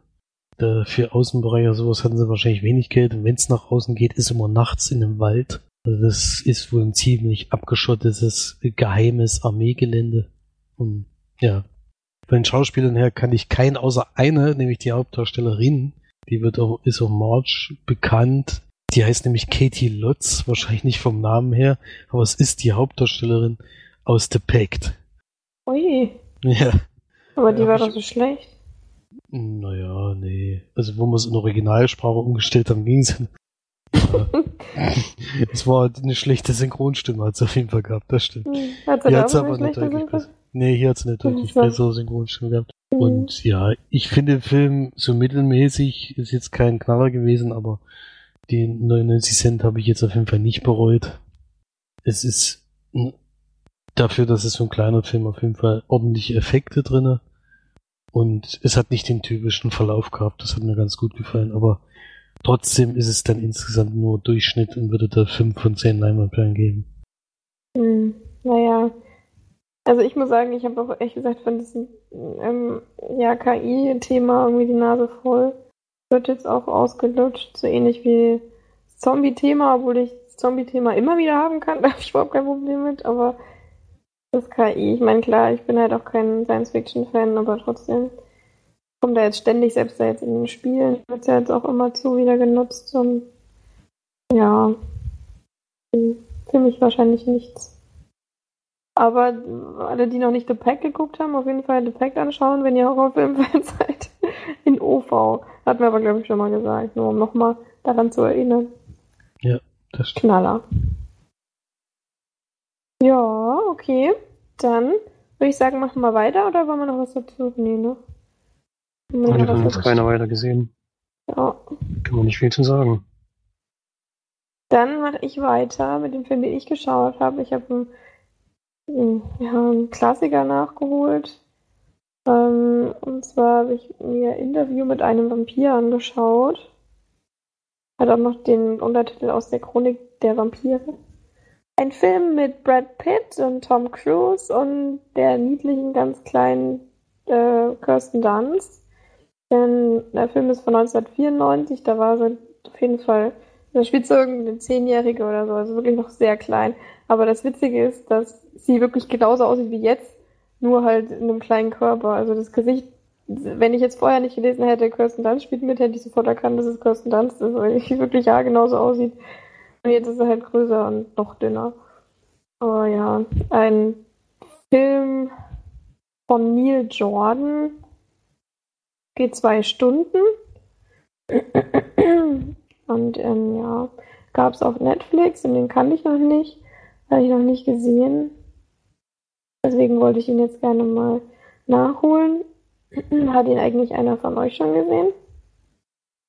Da für Außenbereich oder sowas hatten sie wahrscheinlich wenig Geld. Und wenn es nach außen geht, ist immer nachts in einem Wald. Also das ist wohl ein ziemlich abgeschottetes, geheimes Armeegelände. Und ja, von den Schauspielern her kann ich keinen außer eine, nämlich die Hauptdarstellerin, die wird auch, ist auch March bekannt. Die heißt nämlich Katie Lutz, wahrscheinlich nicht vom Namen her, aber es ist die Hauptdarstellerin aus The Pact. Ui, Ja. aber die Ja, war doch so schlecht. Naja, nee. Also wo wir es in Originalsprache umgestellt haben, ging es. [LAUGHS] Es war eine schlechte Synchronstimme, hat es auf jeden Fall gehabt, das stimmt. Hm, Hat sie Hier hat's auch aber schlechte deutlich besser. Nee, hier hat es eine deutlich so. bessere Synchronstimme gehabt. Und ja, ich finde den Film so mittelmäßig, ist jetzt kein Knaller gewesen, aber die 99 Cent habe ich jetzt auf jeden Fall nicht bereut. Es ist dafür, dass es so ein kleiner Film auf jeden Fall ordentliche Effekte drinne und es hat nicht den typischen Verlauf gehabt. Das hat mir ganz gut gefallen, aber trotzdem ist es dann insgesamt nur Durchschnitt und würde da 5 von 10 Leinwandperlen geben. Hm, naja. Also ich muss sagen, ich habe auch ehrlich gesagt von diesem ähm, ja, KI-Thema irgendwie die Nase voll. Wird jetzt auch ausgelutscht, so ähnlich wie das Zombie-Thema, obwohl ich das Zombie-Thema immer wieder haben kann, [LAUGHS] da habe ich überhaupt kein Problem mit, aber das KI, ich meine klar, ich bin halt auch kein Science-Fiction-Fan, aber trotzdem. kommt ja jetzt ständig, selbst da jetzt in den Spielen, wird ja jetzt auch immer zu wieder genutzt und ja, für mich wahrscheinlich nichts. Aber alle, die noch nicht The Pack geguckt haben, auf jeden Fall The Pack anschauen, wenn ihr Horrorfilm-Fan [LAUGHS] seid. In OV. Hat mir aber, glaube ich, schon mal gesagt, nur um nochmal daran zu erinnern. Ja, das stimmt. Knaller. Ja, okay. Dann würde ich sagen, machen wir weiter oder wollen wir noch was dazu? Nee, ne? Wir noch haben jetzt keiner weiter gesehen. Ja. Kann man nicht viel zu sagen. Dann mache ich weiter mit dem Film, den ich geschaut habe. Ich habe einen, ja, einen Klassiker nachgeholt. Ähm, und zwar habe ich mir Interview mit einem Vampir angeschaut. Hat auch noch den Untertitel aus der Chronik der Vampire. Ein Film mit Brad Pitt und Tom Cruise und der niedlichen, ganz kleinen äh, Kirsten Dunst. Denn der Film ist von 1994, da war sie auf jeden Fall da spielt so irgendeine Zehnjährige oder so, also wirklich noch sehr klein. Aber das Witzige ist, dass sie wirklich genauso aussieht wie jetzt, nur halt in einem kleinen Körper. Also das Gesicht, wenn ich jetzt vorher nicht gelesen hätte, Kirsten Dunst spielt mit, hätte ich sofort erkannt, dass es Kirsten Dunst ist, weil sie [LAUGHS] wirklich ja genauso aussieht. Und jetzt ist sie halt größer und noch dünner. Aber ja, ein Film von Neil Jordan geht zwei Stunden. Und ähm, ja, gab es auf Netflix und den kannte ich noch nicht. Habe ich noch nicht gesehen. Deswegen wollte ich ihn jetzt gerne mal nachholen. [CLEARS THROAT] Hat ihn eigentlich einer von euch schon gesehen?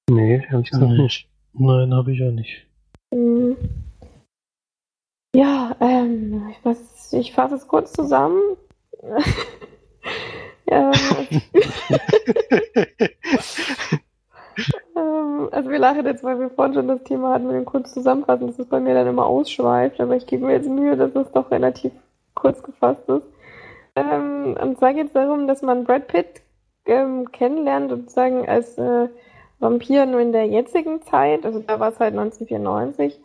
Nee, ehrlich gesagt Nee. nicht. Nein, habe ich auch nicht. Hm. Ja, ähm, ich, weiß, ich fasse es kurz zusammen. [LAUGHS] ja, ähm, [LAUGHS] [LAUGHS] lachen jetzt, weil wir vorhin schon das Thema hatten mit dem kurz zusammenfassen, dass es bei mir dann immer ausschweift, aber ich gebe mir jetzt Mühe, dass es doch relativ kurz gefasst ist. Ähm, und zwar geht es darum, dass man Brad Pitt ähm, kennenlernt, sozusagen als äh, Vampir nur in der jetzigen Zeit, also da war es halt 1994,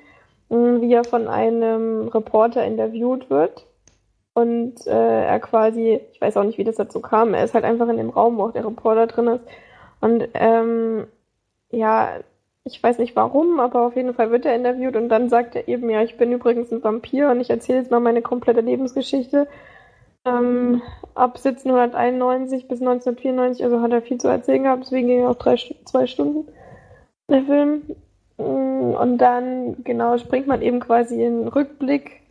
mh, wie er von einem Reporter interviewt wird. Und äh, er quasi, ich weiß auch nicht, wie das dazu kam, er ist halt einfach in dem Raum, wo auch der Reporter drin ist. Und ähm, ja, ich weiß nicht warum, aber auf jeden Fall wird er interviewt und dann sagt er eben, ja, ich bin übrigens ein Vampir und ich erzähle jetzt mal meine komplette Lebensgeschichte. Ähm, ab 1791 bis 1994, also hat er viel zu erzählen gehabt, deswegen ging er auch drei, zwei Stunden, der Film. Mm, Und dann, genau, springt man eben quasi in den Rückblick,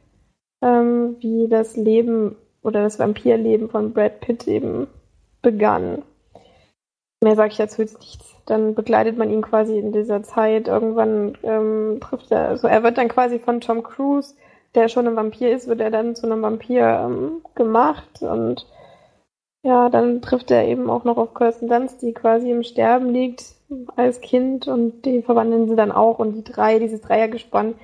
ähm, wie das Leben oder das Vampirleben von Brad Pitt eben begann. Mehr sage ich dazu jetzt nichts. Dann begleitet man ihn quasi in dieser Zeit. Irgendwann ähm, trifft er, also er wird dann quasi von Tom Cruise, der schon ein Vampir ist, wird er dann zu einem Vampir ähm, gemacht und ja, dann trifft er eben auch noch auf Kirsten Dunst, die quasi im Sterben liegt als Kind und die verwandeln sie dann auch und die drei, dieses Dreiergespann,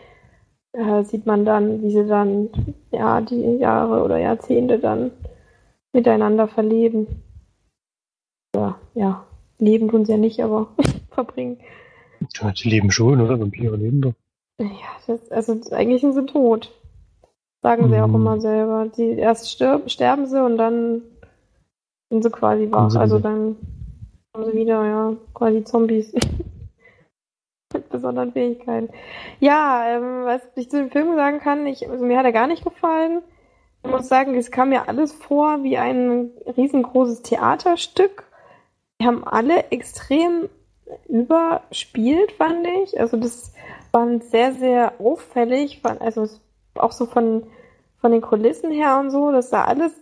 äh, sieht man dann, wie sie dann ja die Jahre oder Jahrzehnte dann miteinander verleben. Ja, ja, leben tun sie ja nicht, aber [LAUGHS] verbringen. Ja, die leben schon, oder? Vampire leben doch. Ja, das, also eigentlich sind sie tot. Sagen sie auch Mhm. immer selber. Die erst stirb, sterben sie und dann sind sie quasi wach. sie Also wieder. dann kommen sie wieder, ja, quasi Zombies. [LAUGHS] Mit besonderen Fähigkeiten. Ja, ähm, was ich zu dem Film sagen kann, ich, also mir hat er gar nicht gefallen. Ich muss sagen, es kam mir alles vor wie ein riesengroßes Theaterstück. Haben alle extrem überspielt, fand ich. Also das waren sehr, sehr auffällig, also auch so von, von den Kulissen her und so. Das sah alles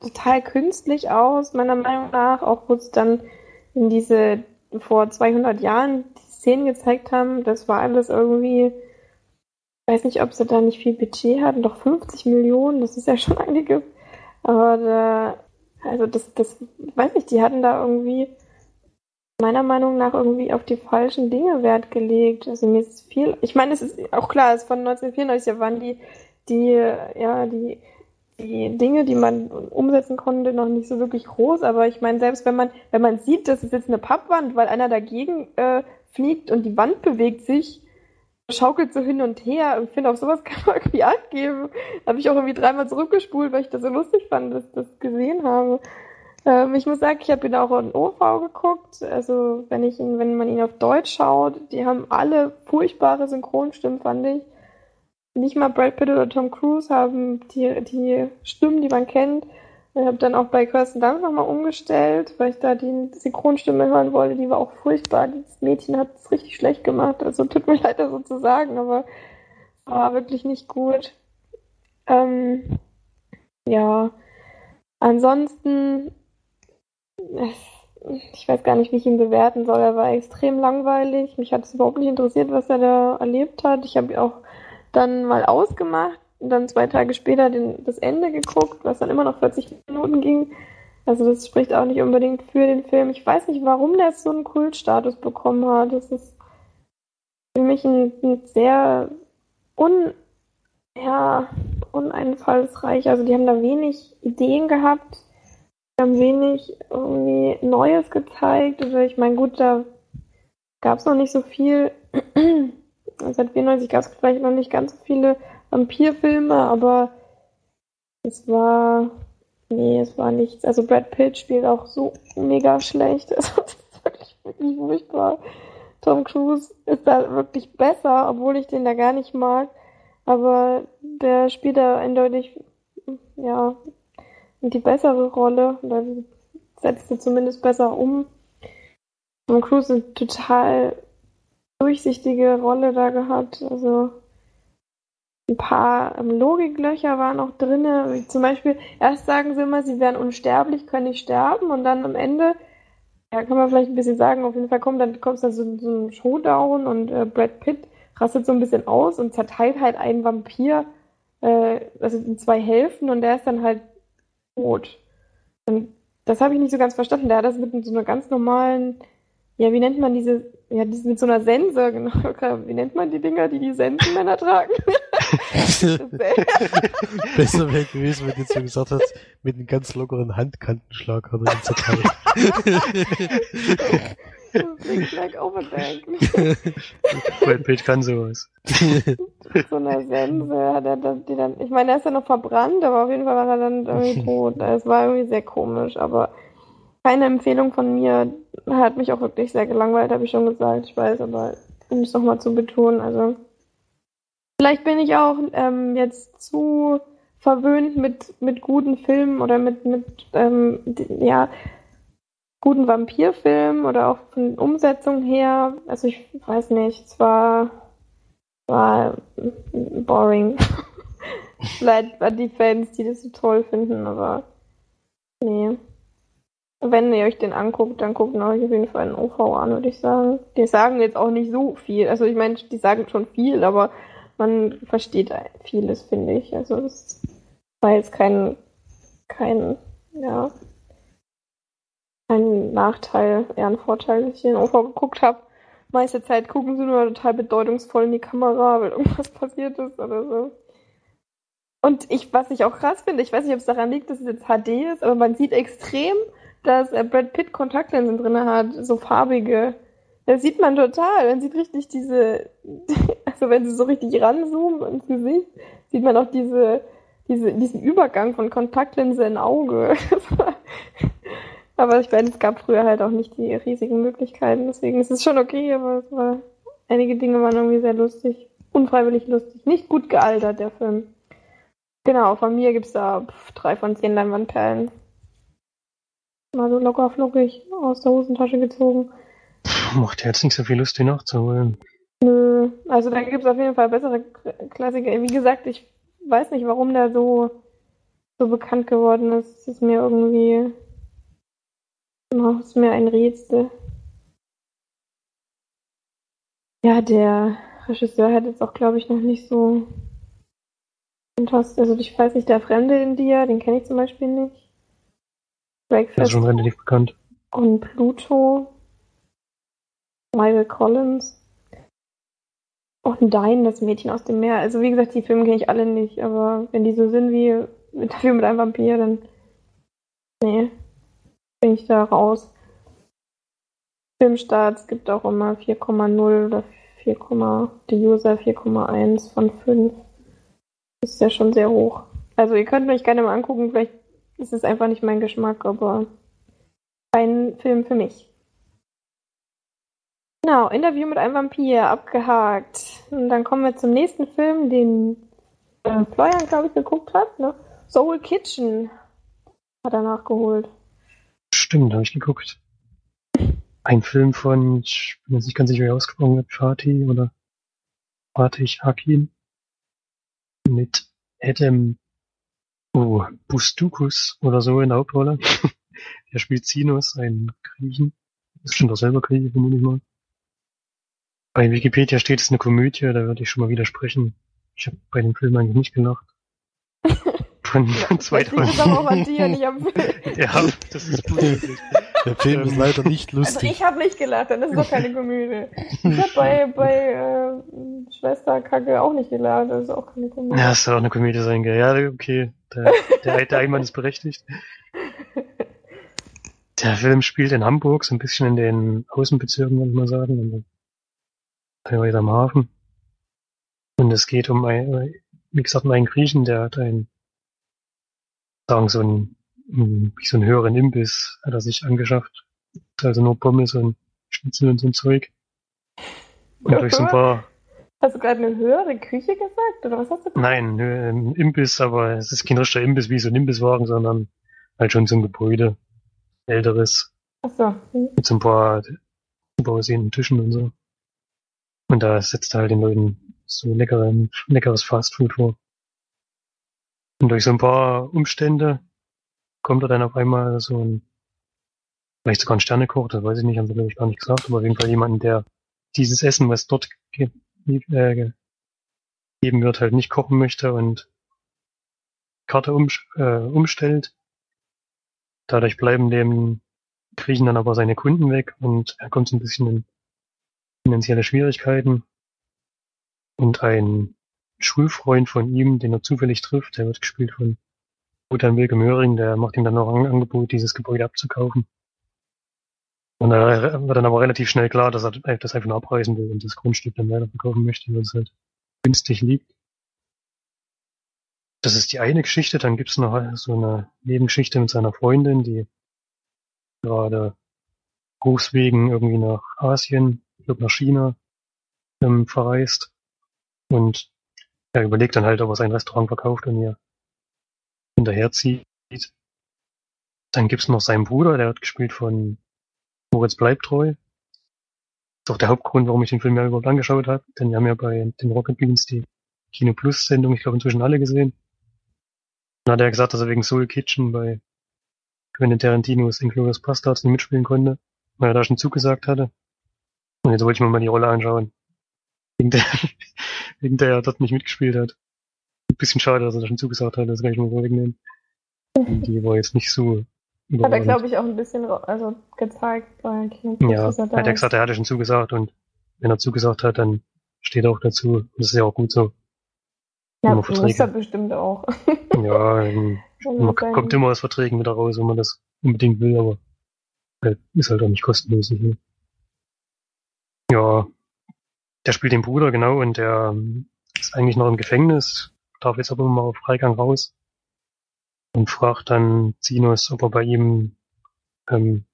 total künstlich aus, meiner Meinung nach. Auch wo es dann in diese vor 200 Jahren die Szenen gezeigt haben, das war alles irgendwie, weiß nicht, ob sie da nicht viel Budget hatten, doch 50 Millionen, das ist ja schon [LAUGHS] einiges. Aber da, also das, das, weiß nicht, die hatten da irgendwie meiner Meinung nach irgendwie auf die falschen Dinge Wert gelegt. Also mir ist viel, ich meine, es ist auch klar, es ist von 1994, da waren die, die, ja, die, die Dinge, die man umsetzen konnte, noch nicht so wirklich groß, aber ich meine, selbst wenn man, wenn man sieht, das ist jetzt eine Pappwand, weil einer dagegen äh, fliegt und die Wand bewegt sich, schaukelt so hin und her. Ich finde, auf sowas [LAUGHS] kann man irgendwie Acht geben. Habe ich auch irgendwie dreimal zurückgespult, weil ich das so lustig fand, dass ich das gesehen habe. Ähm, ich muss sagen, ich habe ihn auch in OV geguckt. Also wenn ich ihn, wenn man ihn auf Deutsch schaut, die haben alle furchtbare Synchronstimmen, fand ich. Nicht mal Brad Pitt oder Tom Cruise haben die, die Stimmen, die man kennt. Ich habe dann auch bei Kirsten Dunst nochmal umgestellt, weil ich da die Synchronstimme hören wollte. Die war auch furchtbar. Das Mädchen hat es richtig schlecht gemacht. Also tut mir [LAUGHS] leid, das so zu sagen, aber war wirklich nicht gut. Ähm, ja, ansonsten, ich weiß gar nicht, wie ich ihn bewerten soll. Er war extrem langweilig. Mich hat es überhaupt nicht interessiert, was er da erlebt hat. Ich habe auch dann mal ausgemacht und dann zwei Tage später den, das Ende geguckt, was dann immer noch 40 Minuten ging. Also das spricht auch nicht unbedingt für den Film. Ich weiß nicht, warum der so einen Kultstatus bekommen hat. Das ist für mich ein, ein sehr un, ja, uneinfallsreich. Also die haben da wenig Ideen gehabt, haben wenig irgendwie Neues gezeigt. Also ich meine, gut, da gab es noch nicht so viel. 1994 gab es vielleicht noch nicht ganz so viele Vampirfilme, aber es war, nee, es war nichts. Also Brad Pitt spielt auch so mega schlecht. [LAUGHS] Also das ist wirklich, wirklich furchtbar. Tom Cruise ist da wirklich besser, obwohl ich den da gar nicht mag. Aber der spielt da eindeutig, ja, die bessere Rolle. Oder setzte zumindest besser um. Tom Cruise eine total durchsichtige Rolle da gehabt. Also ein paar ähm, Logiklöcher waren auch drin. Zum Beispiel, erst sagen sie immer, sie wären unsterblich, können nicht sterben und dann am Ende, ja, kann man vielleicht ein bisschen sagen, auf jeden Fall kommt dann kommt dann so, so ein Showdown und äh, Brad Pitt rastet so ein bisschen aus und zerteilt halt einen Vampir, äh, also in zwei Hälften und der ist dann halt tot. Und das habe ich nicht so ganz verstanden. Der hat das mit so einer ganz normalen, ja, wie nennt man diese, ja, mit so einer Sense, [LAUGHS] genau, wie nennt man die Dinger, die die Sensenmänner tragen? [LAUGHS] Besser wäre gewesen, wenn du jetzt so gesagt hast, mit einem ganz lockeren Handkantenschlag hat er ihn zerteilt. [LAUGHS] Big Flag Overbank. [LAUGHS] Brad Pitt kann sowas. so eine Sense hat er dann, die dann, ich meine, er ist ja noch verbrannt, aber auf jeden Fall war er dann irgendwie [LAUGHS] tot. Es war irgendwie sehr komisch, aber keine Empfehlung von mir. Hat mich auch wirklich sehr gelangweilt, habe ich schon gesagt. Ich weiß, aber um es nochmal zu betonen, also vielleicht bin ich auch ähm, jetzt zu verwöhnt mit, mit guten Filmen oder mit, mit ähm, ja, guten Vampirfilm oder auch von Umsetzung her. Also ich weiß nicht, es war, war boring. [LAUGHS] Vielleicht an die Fans, die das so toll finden, aber nee. Wenn ihr euch den anguckt, dann guckt euch auf jeden Fall einen OV an, würde ich sagen. Die sagen jetzt auch nicht so viel. Also ich meine, die sagen schon viel, aber man versteht vieles, finde ich. Also das war jetzt kein, kein, ja, ein Nachteil, eher ein Vorteil, dass ich den OV geguckt habe. Meiste Zeit gucken sie nur total bedeutungsvoll in die Kamera, weil irgendwas [LAUGHS] passiert ist oder so. Und ich, was ich auch krass finde, ich weiß nicht, ob es daran liegt, dass es jetzt HD ist, aber man sieht extrem, dass Brad Pitt Kontaktlinsen drin hat, so farbige. Das sieht man total. Man sieht richtig diese, [LAUGHS] also wenn sie so richtig ranzoomen ins Gesicht, sieht man auch diese, diese, diesen Übergang von Kontaktlinse in Auge. [LAUGHS] Aber ich meine, es gab früher halt auch nicht die riesigen Möglichkeiten, deswegen ist es schon okay, aber es war, einige Dinge waren irgendwie sehr lustig. Unfreiwillig lustig. Nicht gut gealtert, der Film. Genau, von mir gibt's da pff, drei von zehn Leinwandperlen. Mal so locker flockig aus der Hosentasche gezogen. Puh, macht jetzt nicht so viel Lust, die nachzuholen. Nö, also da gibt's auf jeden Fall bessere Klassiker. Wie gesagt, ich weiß nicht, warum der so, so bekannt geworden ist. Es ist mir irgendwie Oh, ist mir ein Rätsel. Ja, der Regisseur hat jetzt auch, glaube ich, noch nicht so. Also ich weiß nicht, der Fremde in dir, den kenne ich zum Beispiel nicht. Breakfast. Das ist schon relativ bekannt. Und Pluto. Michael Collins. Und Dein, das Mädchen aus dem Meer. Also wie gesagt, die Filme kenne ich alle nicht, aber wenn die so sind wie dafür mit einem Vampir, dann. Nee bin ich da raus. Filmstarts gibt auch immer 4,0 oder 4, die User 4,1 von 5. Das ist ja schon sehr hoch. Also ihr könnt euch gerne mal angucken, vielleicht ist es einfach nicht mein Geschmack, aber Ein Film für mich. Genau, Interview mit einem Vampir, abgehakt. Und dann kommen wir zum nächsten Film, den äh, Florian, glaube ich, geguckt hat. Ne? Soul Kitchen hat er nachgeholt. Stimmt, habe ich geguckt. Ein Film von, ich bin jetzt nicht ganz sicher, wie er ausgesprochen wird, Fatih oder Fatih Hakim mit Adam oh, Bustukus oder so in der Hauptrolle. [LAUGHS] der spielt Sinus, einen Griechen. Ist schon doch selber Grieche, vermute ich mal. Bei Wikipedia steht es eine Komödie, da würde ich schon mal widersprechen. Ich habe bei dem Film eigentlich nicht gelacht. Von Ja, [LAUGHS] 2000. Das liegt aber auch an dir, nicht am Film. [LAUGHS] Ja, das ist möglich. Der Film ist leider nicht Also lustig. ich habe nicht gelacht, dann ist doch keine Komödie. Ich habe bei, bei äh, Schwester Kacke auch nicht gelacht, das ist auch keine Komödie. Ja, es soll auch eine Komödie sein, gell? Ja, okay. Der, der, der Einwand ist berechtigt. Der Film spielt in Hamburg, so ein bisschen in den Außenbezirken, würde ich mal sagen. Und teilweise am Hafen. Und es geht um ein, wie gesagt, um einen Griechen, der hat einen, sagen so wie so einen höheren Imbiss, hat er sich angeschafft. Also nur Pommes und Schnitzel und so ein Zeug. Und durch so ein paar Hast du gerade eine höhere Küche gesagt, oder was hast du gesagt? Nein, ein Imbiss, aber es ist kein richtiger Imbiss wie so ein Imbisswagen, sondern halt schon so ein Gebäude. Älteres, Achso. Hm. mit so ein paar super aussehenden Tischen und so. Und da setzt er halt den Leuten so leckeren, leckeres Fastfood vor. Und durch so ein paar Umstände kommt er dann auf einmal so ein, vielleicht sogar ein Sternekoch, das weiß ich nicht, haben sie glaube ich gar nicht gesagt, aber auf jeden Fall jemanden, der dieses Essen, was dort ge äh, ge- gegeben wird, halt nicht kochen möchte und Karte um, äh, umstellt. Dadurch bleiben dem Griechen dann aber seine Kunden weg und er kommt so ein bisschen in finanzielle Schwierigkeiten. Und ein Schulfreund von ihm, den er zufällig trifft, der wird gespielt von Wotan Wilke Möhring, der macht ihm dann noch ein Angebot, dieses Gebäude abzukaufen. Und da wird dann aber relativ schnell klar, dass er das einfach nur abreißen will und das Grundstück dann weiterverkaufen möchte, weil es halt günstig liegt. Das ist die eine Geschichte. Dann gibt's noch so eine Nebengeschichte mit seiner Freundin, die gerade Berufswegen irgendwie nach Asien, ich glaube nach China, ähm, verreist. Und er überlegt dann halt, ob er sein Restaurant verkauft und ihr hinterherzieht. Dann gibt's noch seinen Bruder, der wird gespielt von Moritz Bleibtreu. Das ist auch der Hauptgrund, warum ich den Film ja überhaupt angeschaut habe. Denn wir haben ja bei den Rocket Beans die Kino Plus Sendung, ich glaube inzwischen alle gesehen. Dann hat er gesagt, dass er wegen Soul Kitchen bei Quentin Tarantinos Inglourious Bastards nicht mitspielen konnte, weil er da schon zugesagt hatte. Und jetzt wollte ich mir mal die Rolle anschauen. Wegen der er dort nicht mitgespielt hat. Ein bisschen schade, dass er da schon zugesagt hat, das kann ich mal vorwegnehmen. [LAUGHS] Die war jetzt nicht so Hat er, glaube ich, auch ein bisschen also gezeigt bei Kino Ja, er hat er gesagt, er hatte schon zugesagt und wenn er zugesagt hat, dann steht er auch dazu. Und das ist ja auch gut so. Ja, muss er bestimmt auch. [LAUGHS] Ja, ähm, [LAUGHS] man kommt immer aus Verträgen wieder raus, wenn man das unbedingt will, aber halt, ist halt auch nicht kostenlos. Ne? Ja, der spielt den Bruder, genau, und der ähm, ist eigentlich noch im Gefängnis, darf jetzt aber mal auf Freigang raus und fragt dann Sinus, ob er bei ihm ähm,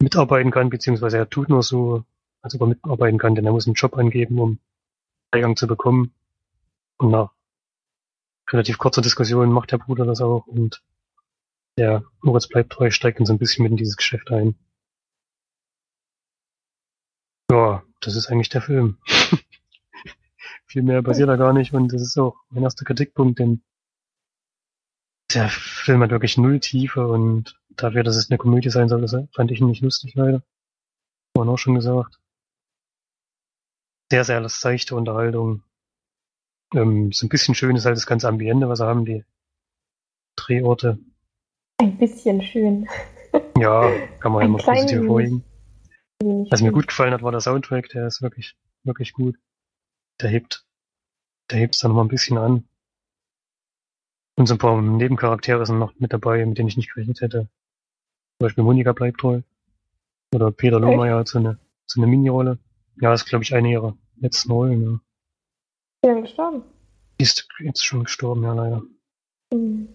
mitarbeiten kann, beziehungsweise er tut nur so, als ob er mitarbeiten kann, denn er muss einen Job angeben, um Freigang zu bekommen. Und nach relativ kurzer Diskussion macht der Bruder das auch und der Moritz bleibt treu, steigt so ein bisschen mit in dieses Geschäft ein. Ja, das ist eigentlich der Film. [LAUGHS] Viel mehr passiert da gar nicht und das ist auch mein erster Kritikpunkt, denn der Film hat wirklich null Tiefe und dafür, dass es eine Komödie sein soll, das fand ich ihn nicht lustig leider. Vorhin auch schon gesagt. Sehr, sehr seichte Unterhaltung. Ähm, so ein bisschen schön ist halt das ganze Ambiente, was haben, die Drehorte. Ein bisschen schön. Ja, kann man ja mal positiv hervorheben. Was mir gut gefallen hat, war der Soundtrack, der ist wirklich, wirklich gut. Der hebt, der hebt's dann nochmal ein bisschen an. Und so ein paar Nebencharaktere sind noch mit dabei, mit denen ich nicht gerechnet hätte. Zum Beispiel Monika bleibt treu. Oder Peter? Lohmeier hat so eine, so eine Mini-Rolle. Ja, ist, glaube ich, eine ihrer letzten Rollen, ja. Ist er denn gestorben? Die ist jetzt schon gestorben, ja, leider. Hm.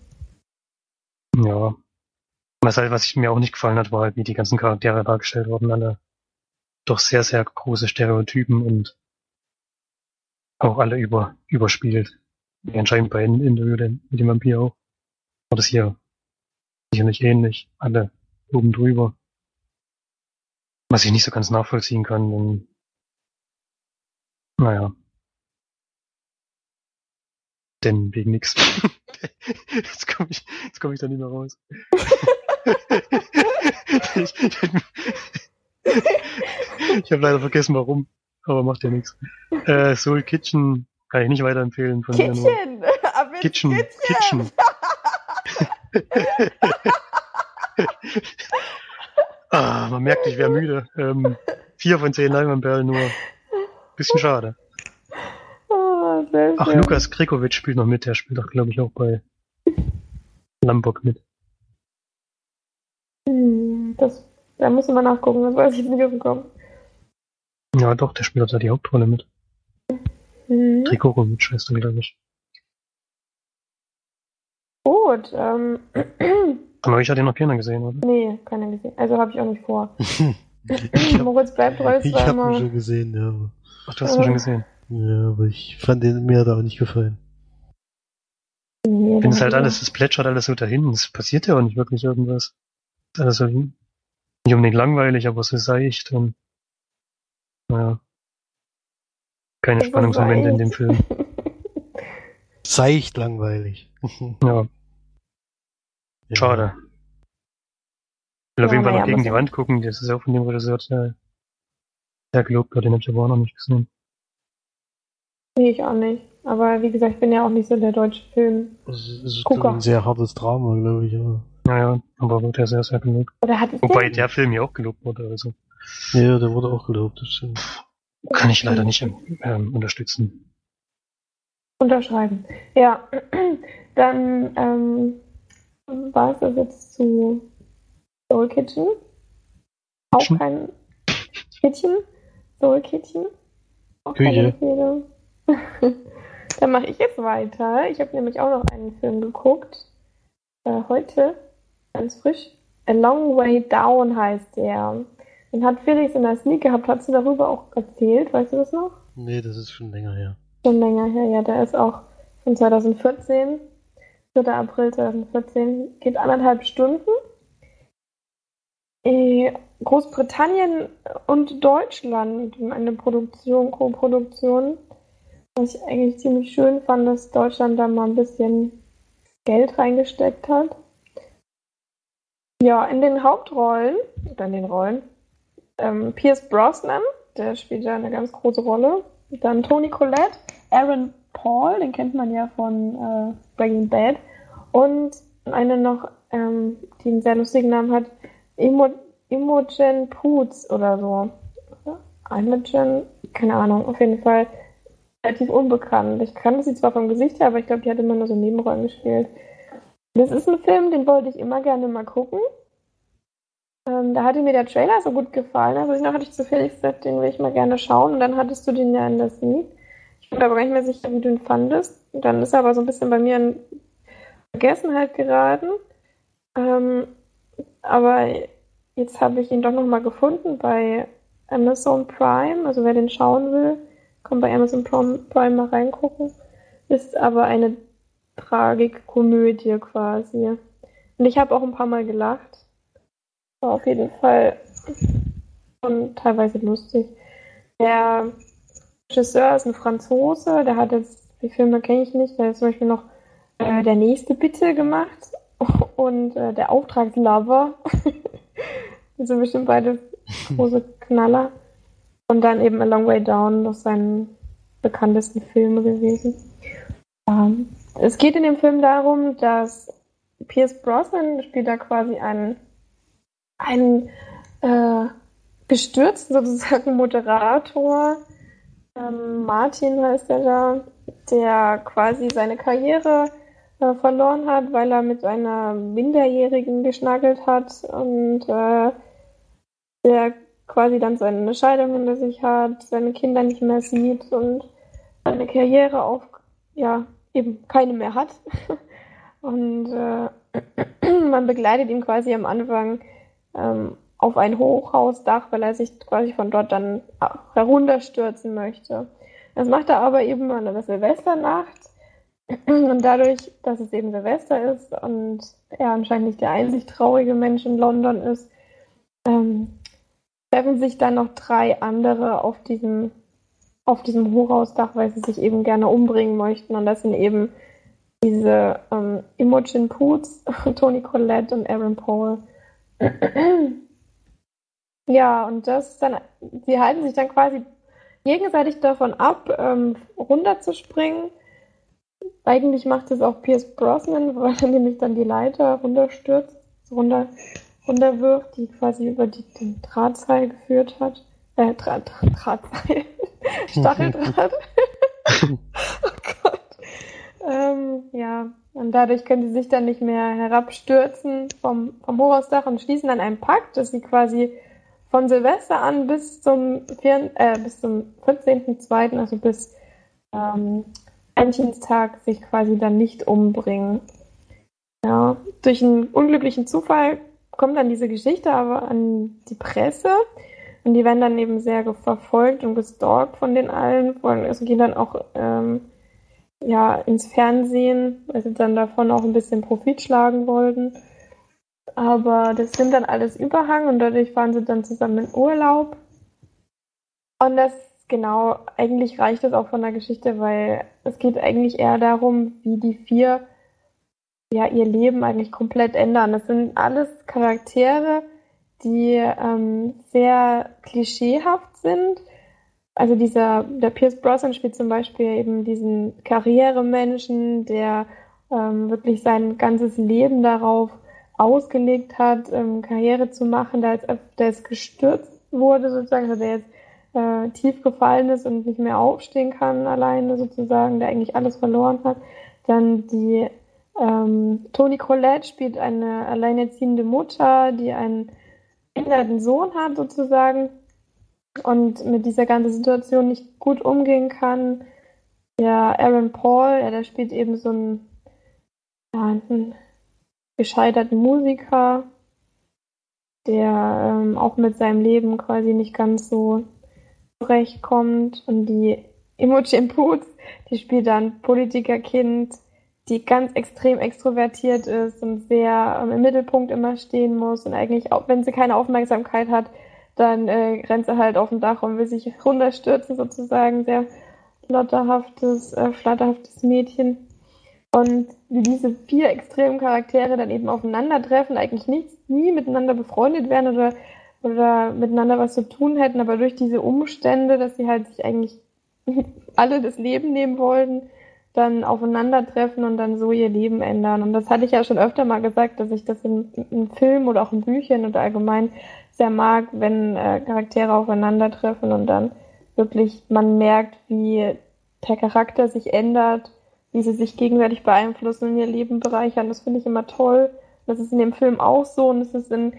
Ja. Was halt, was ich mir auch nicht gefallen hat, war halt, wie die ganzen Charaktere dargestellt wurden, alle doch sehr, sehr große Stereotypen und auch alle über, überspielt. Wie anscheinend bei in Interview mit dem Vampir auch. War das hier sicherlich ähnlich. Alle oben drüber. Was ich nicht so ganz nachvollziehen kann, denn, naja. Denn wegen nix. [LAUGHS] jetzt komme ich, jetzt komme ich da nicht mehr raus. [LAUGHS] [LAUGHS] ich ich [LAUGHS] habe leider vergessen, warum. Aber macht ja nichts. Äh, Soul Kitchen kann ich nicht weiterempfehlen. Von Kitchen! [LAUGHS] Mir Kitchen! Kitchen! [LAUGHS] ah, man merkt, ich wäre müde. Ähm, vier von zehn Leinwandperlen nur. Bisschen schade. Oh, sehr Ach. Lukas Gregovic spielt noch mit. Der spielt doch, glaube ich, auch bei Lombok mit. Hm, das, da muss man nachgucken, das weiß ich jetzt nicht auf dem Kopf. Ja, doch, der spielt da die Hauptrolle mit. Hm. Gregovic heißt er, glaube ich. Gut, ähm, [CLEARS THROAT] Aber ich hatte ihn noch keiner gesehen, oder? nee, keiner gesehen. Also habe ich auch nicht vor. [LAUGHS] [LAUGHS] ich habe Moritz bleibt treu hab ihn zweimal. schon gesehen, ja. Ach, du hast ihn schon gesehen. Ja, aber ich fand den mir da auch nicht gefallen. Nee, Ich finde es halt alles, es plätschert alles so dahin. Es passiert ja auch nicht wirklich irgendwas. Alles so nicht unbedingt langweilig, aber so seicht und naja. Keine ist Spannungsmomente in dem. Film. [LAUGHS] Seicht langweilig. [LAUGHS] Ja, schade. Ich will auf Ja, jeden Fall noch gegen die Wand gucken. Das ist ja auch von dem Regisseur der, der gelobt. Den habe ich aber auch noch nicht gesehen. Nee, ich auch nicht. Aber wie gesagt, ich bin ja auch nicht so der deutsche Film. Es ist Gucker. ein sehr hartes Drama, glaube ich. Aber. Naja, aber wird ja sehr, sehr gelobt. Oder hat es Wobei den? der Film ja auch gelobt wurde. Also Ja, der wurde auch gelobt, das stimmt. kann ich leider nicht ähm, unterstützen. unterschreiben? Ja, [CLEARS THROAT] dann ähm, war es das jetzt zu Soul Kitchen. Auch Kitchen? kein Kitchen, Soul Kitchen. Auch keine Küche. Empfehlung. [LAUGHS] dann mache ich jetzt weiter. Ich habe nämlich auch noch einen Film geguckt. Äh, heute, ganz frisch. A Long Way Down heißt der. Den hat Felix in der Sneak gehabt. Hast du darüber auch erzählt? Weißt du das noch? Nee, das ist schon länger her. Schon länger her, ja. Der ist auch von 2014. 4. April 2014. Geht anderthalb Stunden. Äh, Großbritannien und Deutschland eine Produktion, Co-Produktion. Was ich eigentlich ziemlich schön fand, dass Deutschland da mal ein bisschen Geld reingesteckt hat. Ja, in den Hauptrollen, oder in den Rollen, ähm, Pierce Brosnan, der spielt ja eine ganz große Rolle. Dann Tony Collette, Aaron Paul, den kennt man ja von äh, Breaking Bad. Und eine noch, ähm, die einen sehr lustigen Namen hat, Imo Imogen Poots oder so. Imogen, keine Ahnung, auf jeden Fall relativ unbekannt. Ich kannte sie zwar vom Gesicht her, aber ich glaube, die hat immer nur so Nebenrollen gespielt. Das ist ein Film, den wollte ich immer gerne mal gucken. Ähm, da hatte mir der Trailer so gut gefallen. Also ich hatte ich zu gesagt, den will ich mal gerne schauen. Und dann hattest du den ja in der Sneak. Ich bin aber gar nicht mehr sicher, wie du ihn fandest. Und dann ist er aber so ein bisschen bei mir in Vergessenheit geraten. Ähm, aber jetzt habe ich ihn doch nochmal gefunden bei Amazon Prime. Also wer den schauen will, kann bei Amazon Prime mal reingucken. Ist aber eine Tragikkomödie quasi. Und ich habe auch ein paar Mal gelacht. War auf jeden Fall schon teilweise lustig. Der Regisseur ist ein Franzose, der hat jetzt, die Filme kenne ich nicht, der hat zum Beispiel noch äh, Der nächste Bitte gemacht [LAUGHS] und äh, Der Auftragslover. [LAUGHS] das sind bestimmt beide große Knaller. Und dann eben A Long Way Down, das seinen bekanntesten Filme gewesen. Ähm, es geht in dem Film darum, dass Pierce Brosnan spielt da quasi einen, einen äh, gestürzten sozusagen Moderator. Ähm, Martin heißt er da, der quasi seine Karriere äh, verloren hat, weil er mit einer Minderjährigen geschnackelt hat und äh, der quasi dann seine Scheidung hinter sich hat, seine Kinder nicht mehr sieht und seine Karriere auf, ja, eben keine mehr hat. Und äh, [CLEARS THROAT] man begleitet ihn quasi am Anfang ähm, auf ein Hochhausdach, weil er sich quasi von dort dann herunterstürzen möchte. Das macht er aber eben an der Silvesternacht. [CLEARS THROAT] Und dadurch, dass es eben Silvester ist und er anscheinend nicht der einzig traurige Mensch in London ist, ähm, treffen sich dann noch drei andere auf diesem, auf diesem Hochhausdach, weil sie sich eben gerne umbringen möchten. Und das sind eben diese ähm, Imogen Poots, [LAUGHS] Tony Collette und Aaron Paul. [CLEARS THROAT] ja, und das dann, sie halten sich dann quasi gegenseitig davon ab, ähm, runterzuspringen. Eigentlich macht es auch Pierce Brosnan, [LAUGHS] weil er nämlich dann die Leiter runterstürzt, runter, runterwirft, die quasi über die, den Drahtseil geführt hat. Äh, Dra Dra Drahtseil. [LAUGHS] Stacheldraht. [LAUGHS] oh Gott. Ähm, ja, und dadurch können sie sich dann nicht mehr herabstürzen vom, vom Hochhausdach und schließen dann einen Pakt, dass sie quasi von Silvester an bis zum, äh, bis zum 14.02., also bis ähm, Valentinstag, sich quasi dann nicht umbringen. Ja, durch einen unglücklichen Zufall kommt dann diese Geschichte aber an die Presse und die werden dann eben sehr verfolgt und gestalkt von den allen. Es gehen dann auch ähm, ja, ins Fernsehen, weil sie dann davon auch ein bisschen Profit schlagen wollten. Aber das sind dann alles Überhang und dadurch fahren sie dann zusammen in Urlaub. Und das, genau, eigentlich reicht das auch von der Geschichte, weil es geht eigentlich eher darum, wie die vier ja ihr Leben eigentlich komplett ändern. Das sind alles Charaktere, die ähm, sehr klischeehaft sind, also dieser, der Pierce Brosnan spielt zum Beispiel eben diesen Karrieremenschen, der ähm, wirklich sein ganzes Leben darauf ausgelegt hat, ähm, Karriere zu machen, der jetzt, der jetzt gestürzt wurde sozusagen, also der jetzt äh, tief gefallen ist und nicht mehr aufstehen kann alleine sozusagen, der eigentlich alles verloren hat. Dann die ähm, Toni Collette spielt eine alleinerziehende Mutter, die einen behinderten Sohn hat sozusagen und mit dieser ganzen Situation nicht gut umgehen kann. Ja, Aaron Paul, ja, der spielt eben so einen, ja, einen gescheiterten Musiker, der ähm, auch mit seinem Leben quasi nicht ganz so zurechtkommt. Und die Imogen Poots, die spielt dann Politikerkind, die ganz extrem extrovertiert ist und sehr ähm, im Mittelpunkt immer stehen muss und eigentlich, auch wenn sie keine Aufmerksamkeit hat, dann äh, rennt sie halt auf dem Dach und will sich runterstürzen sozusagen. Sehr flotterhaftes, äh, flatterhaftes Mädchen. Und wie diese vier extremen Charaktere dann eben aufeinandertreffen, eigentlich nicht, nie miteinander befreundet werden oder, oder miteinander was zu tun hätten, aber durch diese Umstände, dass sie halt sich eigentlich [LAUGHS] alle das Leben nehmen wollten, dann aufeinandertreffen und dann so ihr Leben ändern. Und das hatte ich ja schon öfter mal gesagt, dass ich das in, in Filmen oder auch in Büchern oder allgemein sehr mag, wenn äh, Charaktere aufeinandertreffen und dann wirklich man merkt, wie der Charakter sich ändert, wie sie sich gegenseitig beeinflussen und ihr Leben bereichern. Das finde ich immer toll. Das ist in dem Film auch so und es ist in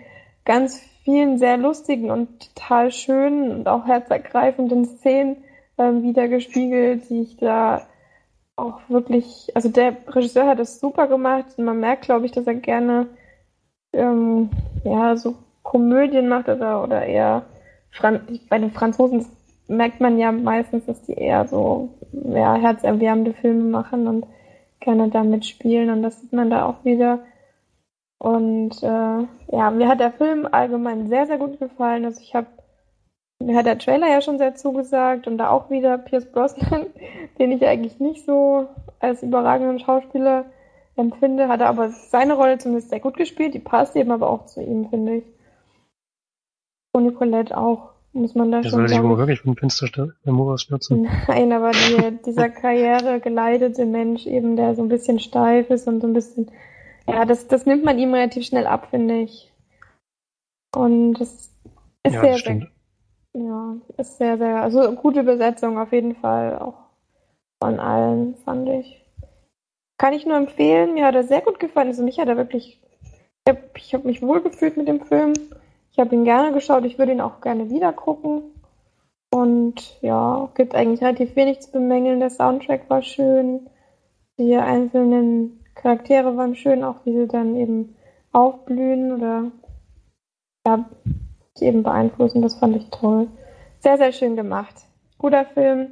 ganz vielen sehr lustigen und total schönen und auch herzergreifenden Szenen ähm, wieder gespiegelt, die ich da auch wirklich, also der Regisseur hat das super gemacht und man merkt, glaube ich, dass er gerne ähm, ja so Komödien macht oder, oder eher Fran bei den Franzosen merkt man ja meistens, dass die eher so ja, herzerwärmende Filme machen und gerne da mitspielen und das sieht man da auch wieder. Und äh, ja, mir hat der Film allgemein sehr, sehr gut gefallen. Also ich habe, mir hat der Trailer ja schon sehr zugesagt und da auch wieder Pierce Brosnan, [LAUGHS] den ich eigentlich nicht so als überragenden Schauspieler empfinde, hat er aber seine Rolle zumindest sehr gut gespielt. Die passt eben aber auch zu ihm, finde ich. Und Nicolette auch, muss man da Der schon soll sich sagen. wohl wirklich von Finster Moras stürzen. [LAUGHS] Nein, aber die, dieser Karriere geleitete Mensch eben, der so ein bisschen steif ist und so ein bisschen, ja, das, das nimmt man ihm relativ schnell ab, finde ich. Und das ist Ja, sehr, das ja, ist sehr, sehr, also gute Besetzung auf jeden Fall auch von allen, fand ich. Kann ich nur empfehlen, mir hat er sehr gut gefallen. Also mich hat er wirklich, ich habe hab mich wohlgefühlt mit dem Film. Ich habe ihn gerne geschaut, ich würde ihn auch gerne wieder gucken. Und ja, gibt eigentlich relativ wenig zu bemängeln. Der Soundtrack war schön. Die einzelnen Charaktere waren schön, auch wie sie dann eben aufblühen oder ja, eben beeinflussen. Das fand ich toll. Sehr, sehr schön gemacht. Guter Film.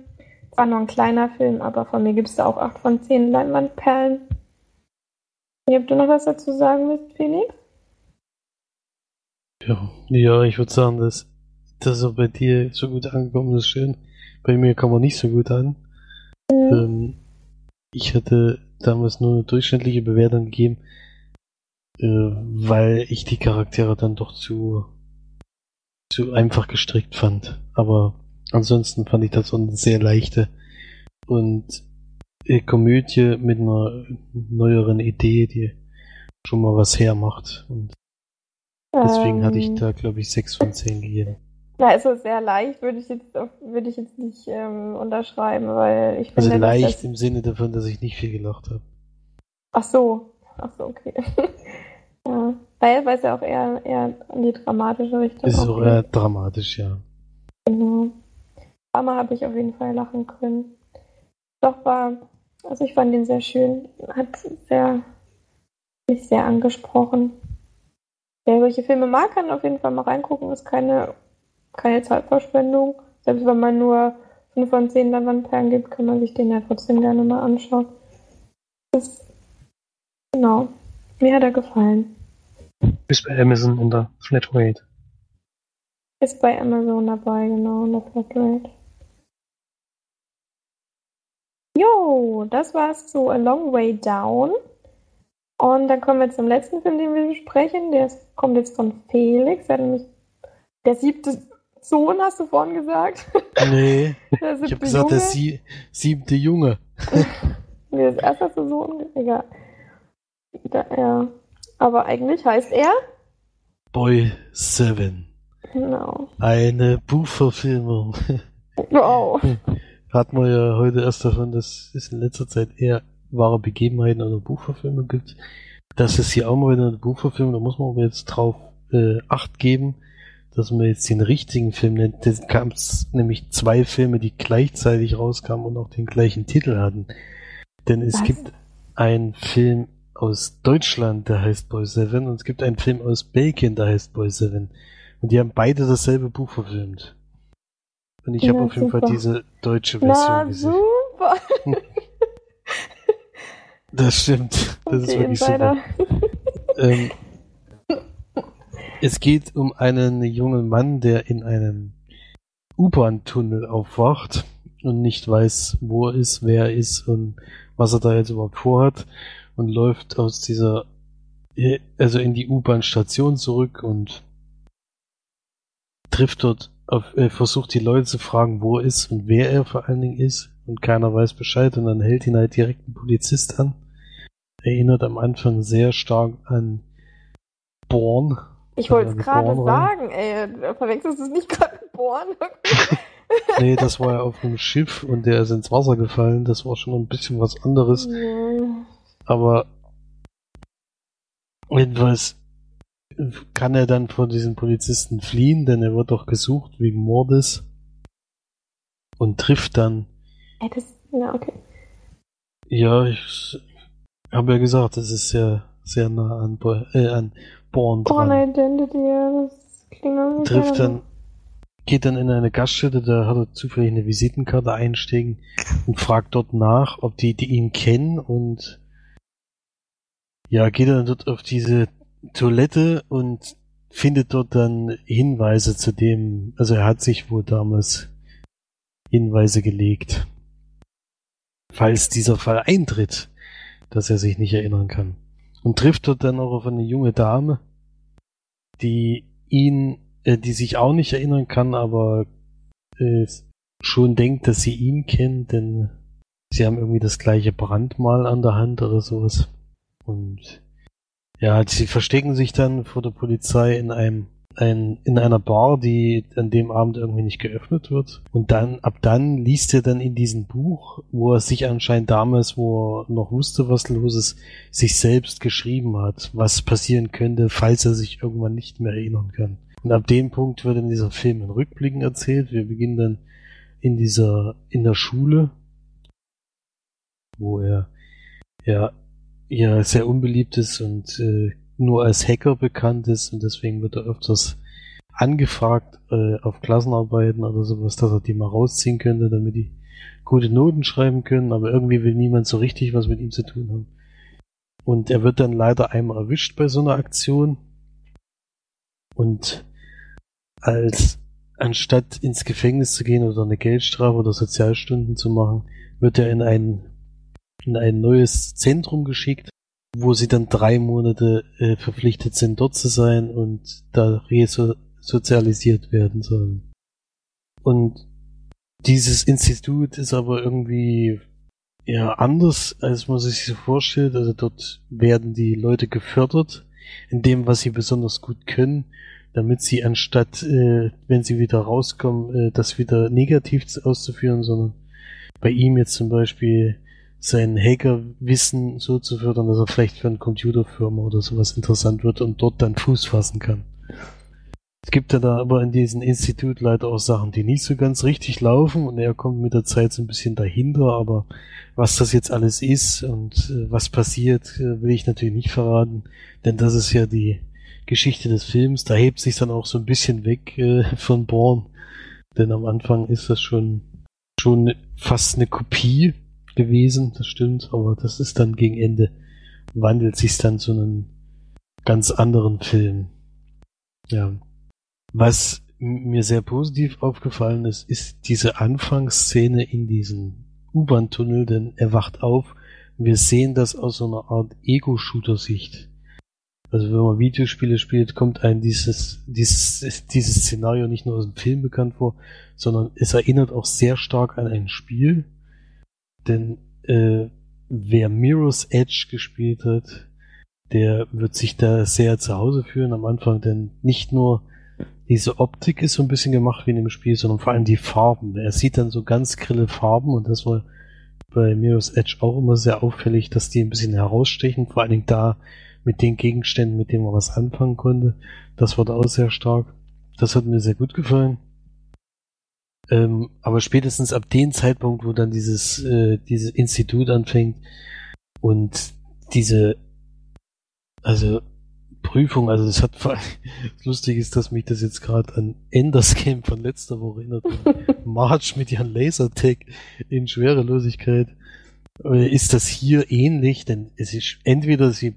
Zwar nur ein kleiner Film, aber von mir gibt es da auch 8 von 10 Leinwandperlen. Ob du noch was dazu sagen willst, Felix? Ja, ja ich würde sagen, dass, dass er bei dir so gut angekommen ist, schön. Bei mir kam er nicht so gut an. Mhm. Ähm, ich hatte damals nur eine durchschnittliche Bewertung gegeben, äh, weil ich die Charaktere dann doch zu, zu einfach gestrickt fand. Aber ansonsten fand ich das so eine sehr leichte und Komödie mit einer neueren Idee, die schon mal was hermacht. Und deswegen ähm, hatte ich ähm. da, glaube ich, 6 von 10 gegeben. Na, also sehr leicht würde ich jetzt würde ich jetzt nicht ähm, unterschreiben, weil ich finde. Also leicht im Sinne davon, dass ich nicht viel gelacht habe. Ach so. Ach so, okay. [LAUGHS] Weil, es ja auch eher, eher in die dramatische Richtung ist. Ist auch eher dramatisch, ja. Genau. Aber habe ich auf jeden Fall lachen können. Doch war, also ich fand ihn sehr schön. Hat sehr, mich sehr angesprochen. Wer solche Filme mag, kann auf jeden Fall mal reingucken. Ist keine keine Zeitverschwendung. Selbst wenn man nur 5 von 10 Leinwandperlen gibt, kann man sich den ja trotzdem gerne mal anschauen. Das, genau. Mir hat er gefallen. Ist bei Amazon in der Flatrate. Ist bei Amazon dabei, genau, in der Flatrate. Jo, das war's zu A Long Way Down. Und dann kommen wir zum letzten Film, den wir besprechen. Der kommt jetzt von Felix. Er der siebte Sohn, hast du vorhin gesagt? [LAUGHS] Nee. [LAUGHS] ich habe gesagt, Junge. der sie siebte Junge. [LAUGHS] nee, das erste ist der Sohn. Egal. Da, ja. Aber eigentlich heißt er? Boy Seven. Genau. Eine Buchverfilmung. Wow. [LAUGHS] Hat man ja heute erst davon, dass es in letzter Zeit eher wahre Begebenheiten oder Buchverfilmung gibt. Das ist hier auch mal wieder eine Buchverfilmung, da muss man aber jetzt drauf äh, Acht geben dass man jetzt den richtigen Film nennt. Es gab nämlich zwei Filme, die gleichzeitig rauskamen und auch den gleichen Titel hatten. Denn es Was? gibt einen Film aus Deutschland, der heißt Boy Seven, und es gibt einen Film aus Belgien, der heißt Boy Seven. Und die haben beide dasselbe Buch verfilmt. Und ich habe auf jeden Fall diese deutsche Version Na, gesehen. super! [LAUGHS] das stimmt. Das okay, ist wirklich super. ähm, es geht um einen jungen Mann, der in einem U-Bahn-Tunnel aufwacht und nicht weiß, wo er ist, wer er ist und was er da jetzt überhaupt vorhat und läuft aus dieser, also in die U-Bahn-Station zurück und trifft dort auf, äh, versucht die Leute zu fragen, wo er ist und wer er vor allen Dingen ist und keiner weiß Bescheid und dann hält ihn halt direkt ein Polizist an. Erinnert am Anfang sehr stark an Born, ich wollte es gerade sagen, ey, verwechselst du es nicht gerade geboren? [LAUGHS] nee, das war ja auf einem Schiff und der ist ins Wasser gefallen. Das war schon ein bisschen was anderes. Ja. Aber jedenfalls kann er dann vor diesen Polizisten fliehen, denn er wird doch gesucht wegen Mordes und trifft dann. Ey, das, ja, okay. Ja, ich habe ja gesagt, das ist sehr, sehr nah an, äh, an Born dran. Born Identity, ja, das klingt Trifft dann, geht dann in eine Gaststätte, da hat er zufällig eine Visitenkarte einstecken und fragt dort nach, ob die, die ihn kennen und ja, geht dann dort auf diese Toilette und findet dort dann Hinweise zu dem, also er hat sich wohl damals Hinweise gelegt. Falls dieser Fall eintritt, dass er sich nicht erinnern kann. Und trifft dort dann auch auf eine junge Dame, die ihn, äh, die sich auch nicht erinnern kann, aber äh, schon denkt, dass sie ihn kennt, denn sie haben irgendwie das gleiche Brandmal an der Hand oder sowas. Und ja, sie verstecken sich dann vor der Polizei in einem ein, in einer Bar, die an dem Abend irgendwie nicht geöffnet wird. Und dann, ab dann liest er dann in diesem Buch, wo er sich anscheinend damals, wo er noch wusste, was los ist, sich selbst geschrieben hat, was passieren könnte, falls er sich irgendwann nicht mehr erinnern kann. Und ab dem Punkt wird in dieser Film in Rückblicken erzählt. Wir beginnen dann in dieser, in der Schule, wo er, ja, ja, sehr unbeliebt ist und äh, nur als Hacker bekannt ist und deswegen wird er öfters angefragt äh, auf Klassenarbeiten oder sowas, dass er die mal rausziehen könnte, damit die gute Noten schreiben können, aber irgendwie will niemand so richtig was mit ihm zu tun haben. Und er wird dann leider einmal erwischt bei so einer Aktion und als anstatt ins Gefängnis zu gehen oder eine Geldstrafe oder Sozialstunden zu machen, wird er in ein, in ein neues Zentrum geschickt, wo sie dann drei Monate äh, verpflichtet sind, dort zu sein und da resozialisiert werden sollen. Und dieses Institut ist aber irgendwie ja anders, als man sich so vorstellt. Also dort werden die Leute gefördert in dem, was sie besonders gut können damit sie anstatt, äh, wenn sie wieder rauskommen, äh, das wieder negativ auszuführen, sondern bei ihm jetzt zum Beispiel sein Hackerwissen so zu fördern, dass er vielleicht für eine Computerfirma oder sowas interessant wird und dort dann Fuß fassen kann. Es gibt ja da aber in diesem Institut leider auch Sachen, die nicht so ganz richtig laufen und er kommt mit der Zeit so ein bisschen dahinter, aber was das jetzt alles ist und äh, was passiert, äh, will ich natürlich nicht verraten, denn das ist ja die Geschichte des Films. Da hebt sich dann auch so ein bisschen weg äh, von Born. Denn am Anfang ist das schon, schon fast eine Kopie gewesen, das stimmt, aber das ist dann gegen Ende, wandelt sich dann zu einem ganz anderen Film. Ja. Was mir sehr positiv aufgefallen ist, ist diese Anfangsszene in diesem U-Bahn-Tunnel, denn er wacht auf. Wir sehen das aus so einer Art Ego-Shooter-Sicht. Also wenn man Videospiele spielt, kommt einem dieses, dieses, dieses Szenario nicht nur aus dem Film bekannt vor, sondern es erinnert auch sehr stark an ein Spiel. Denn äh, wer Mirror's Edge gespielt hat, der wird sich da sehr zu Hause fühlen am Anfang, denn nicht nur diese Optik ist so ein bisschen gemacht wie in dem Spiel, sondern vor allem die Farben. Er sieht dann so ganz grille Farben und das war bei Mirror's Edge auch immer sehr auffällig, dass die ein bisschen herausstechen, vor allen Dingen da, mit den Gegenständen, mit denen man was anfangen konnte. Das wurde auch sehr stark. Das hat mir sehr gut gefallen. Ähm, aber spätestens ab dem Zeitpunkt, wo dann dieses, äh, dieses Institut anfängt und diese, also Prüfung, also das hat allem, [LAUGHS] lustig ist, dass mich das jetzt gerade an Enders Game von letzter Woche erinnert. [LAUGHS] March mit ihren Lasertag in Schwerelosigkeit. Äh, ist das hier ähnlich? Denn es ist entweder sie